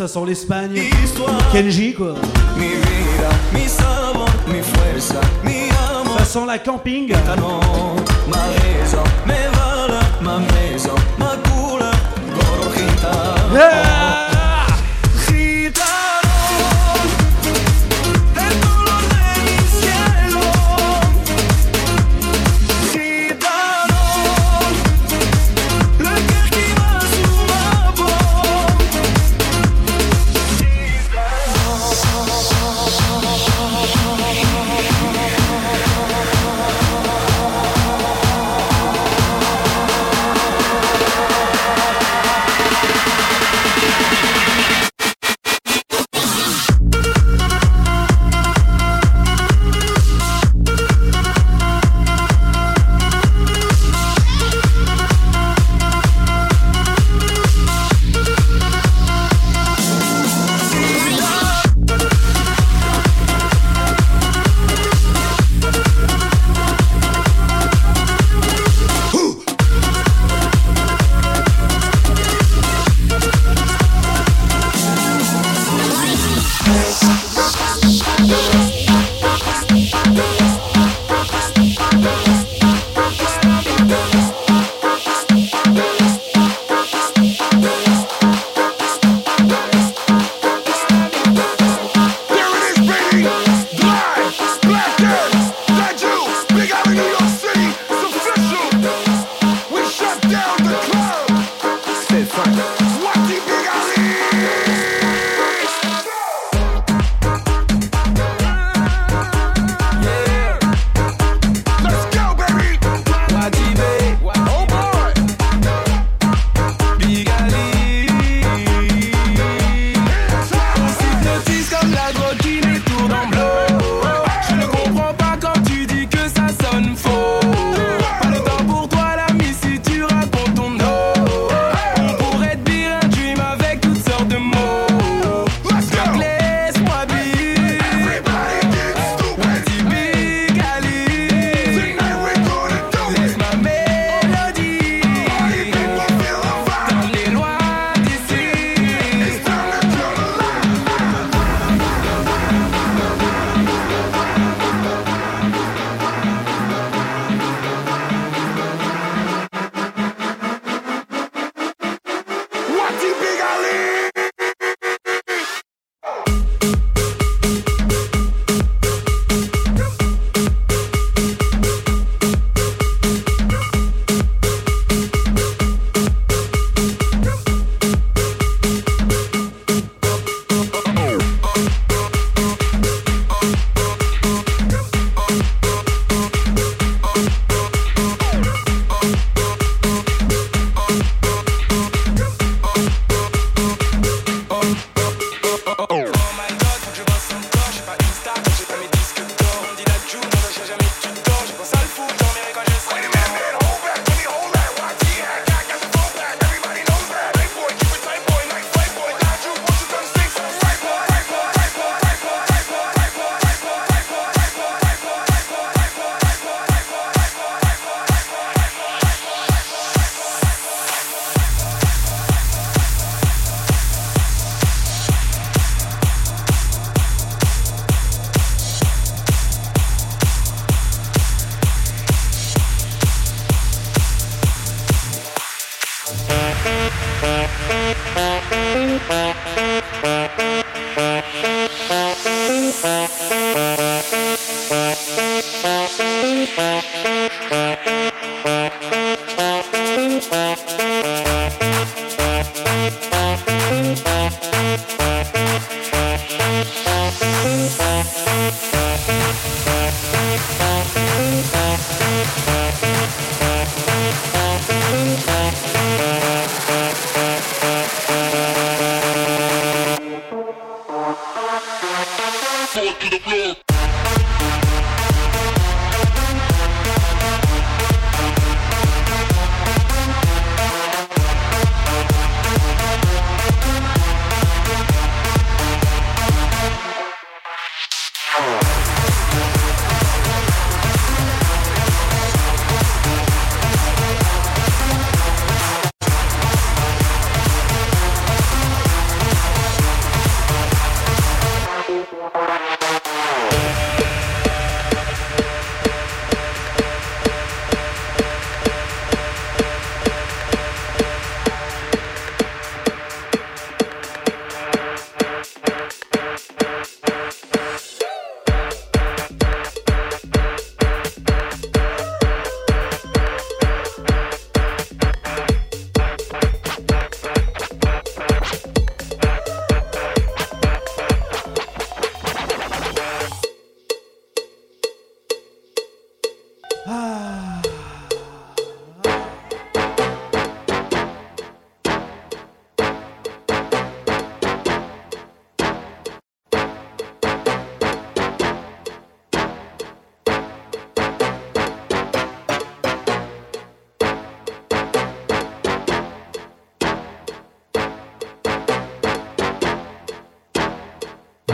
Ça sent l'Espagne. Kenji quoi. Mi vida, mi sabor, mi fuerza, mi amor. Ça sent la camping. Talon,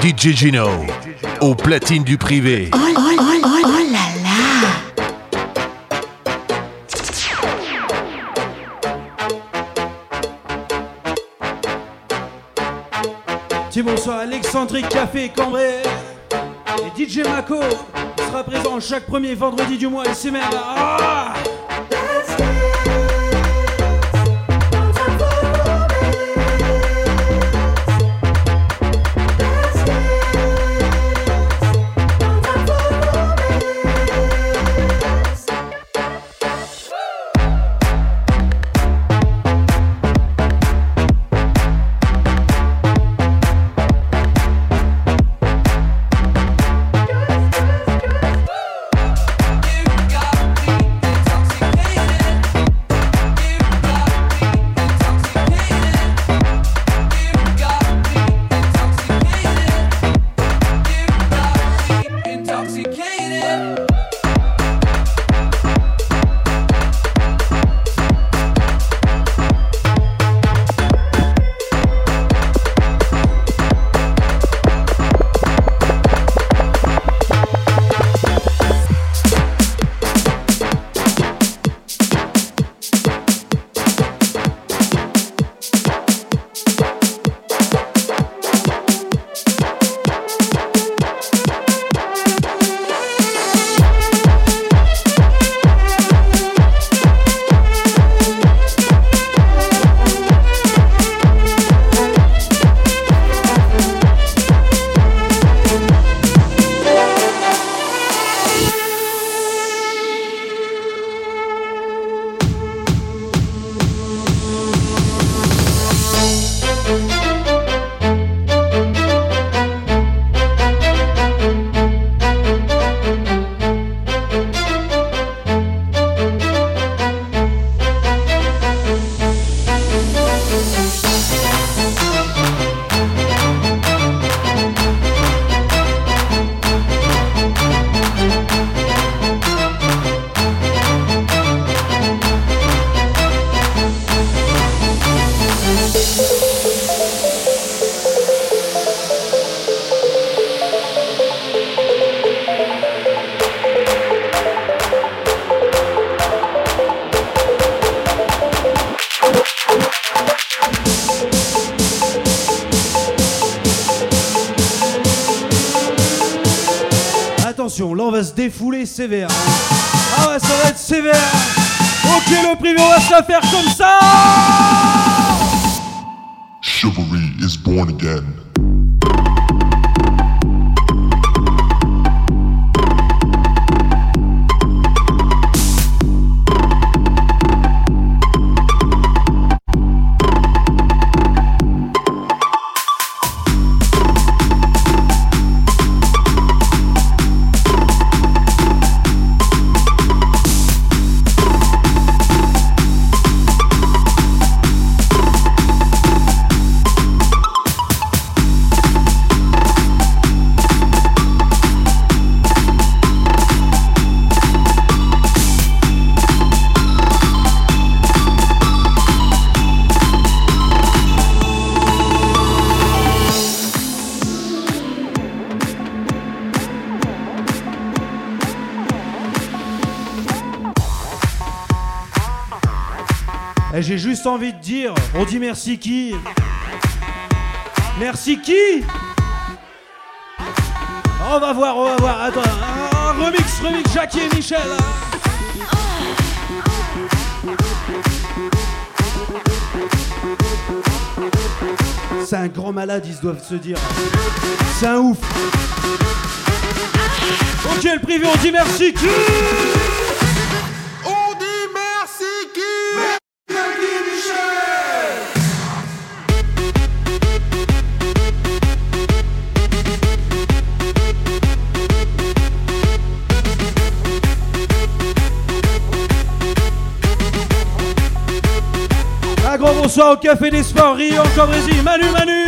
DJ Gino au platine du privé. Oh, là là Dis bonsoir Alexandrique Café Cambrai et DJ Mako sera présent chaque premier vendredi du mois ici même. Sévère. Ah ouais, ça va être sévère. Ok, le privé, on va se la faire comme ça. Envie de dire, on dit merci qui Merci qui On va voir, on va voir. Attends, remix, remix Jackie et Michel. C'est un grand malade, ils doivent se dire. C'est un ouf. Ok, le privé, on dit merci qui Au Café des Sports, Rio, encore Brésil, Manu Manu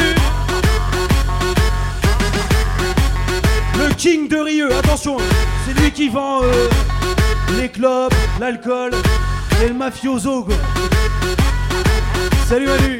Le King de Rieux, attention, c'est lui qui vend euh, les clopes, l'alcool et le mafioso. quoi. Salut Manu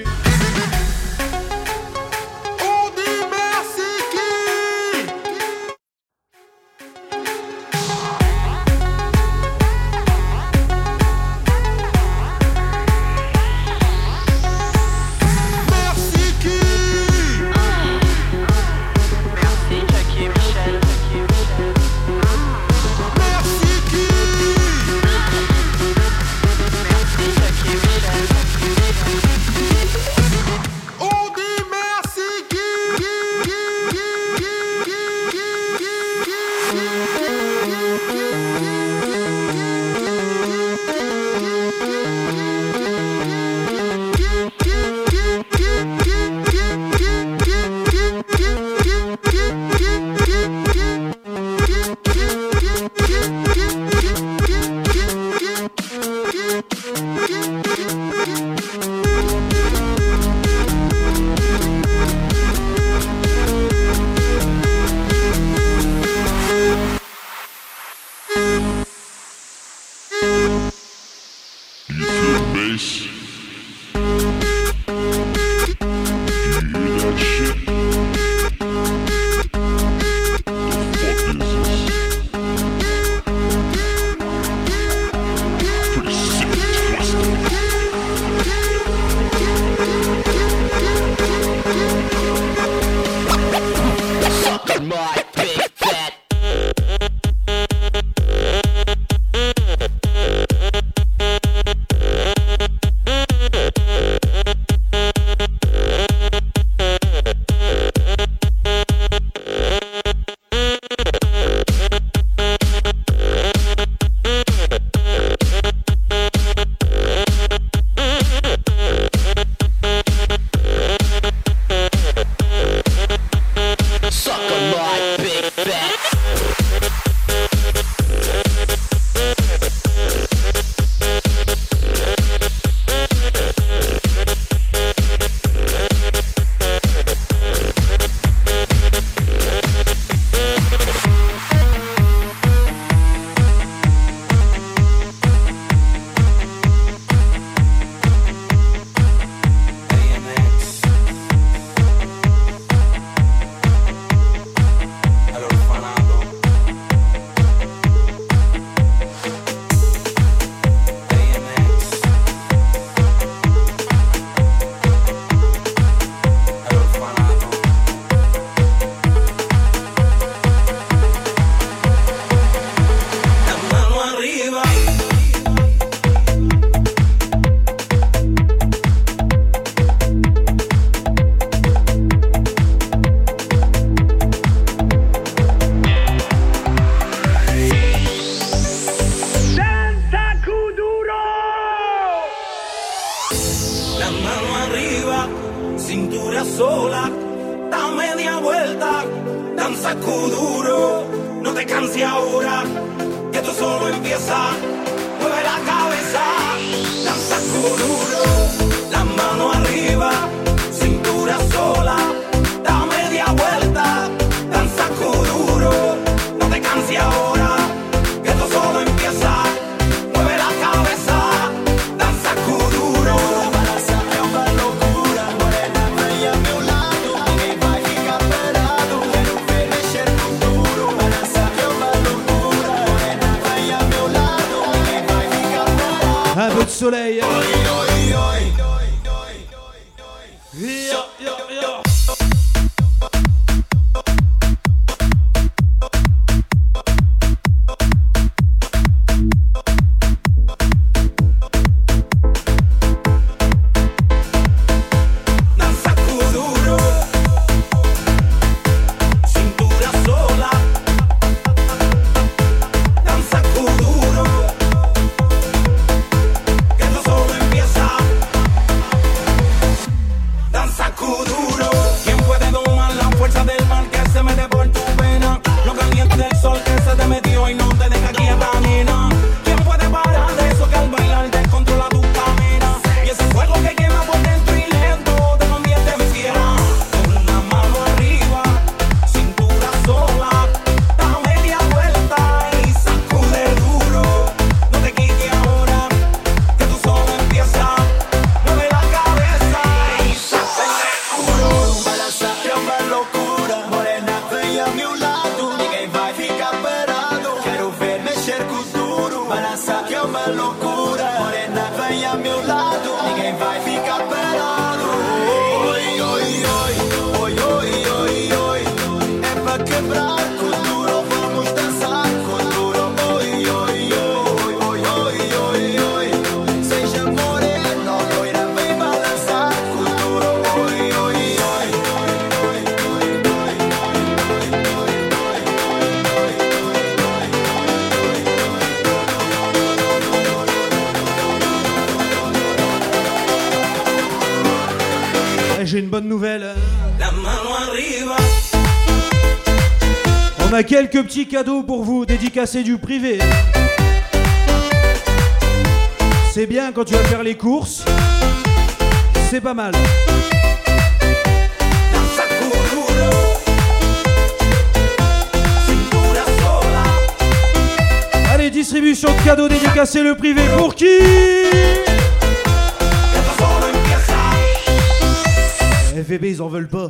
quelques petits cadeaux pour vous, dédicacés du privé. C'est bien quand tu vas faire les courses. C'est pas mal. Allez, distribution de cadeaux dédicacés le privé pour qui? Eh, FVB, ils en veulent pas.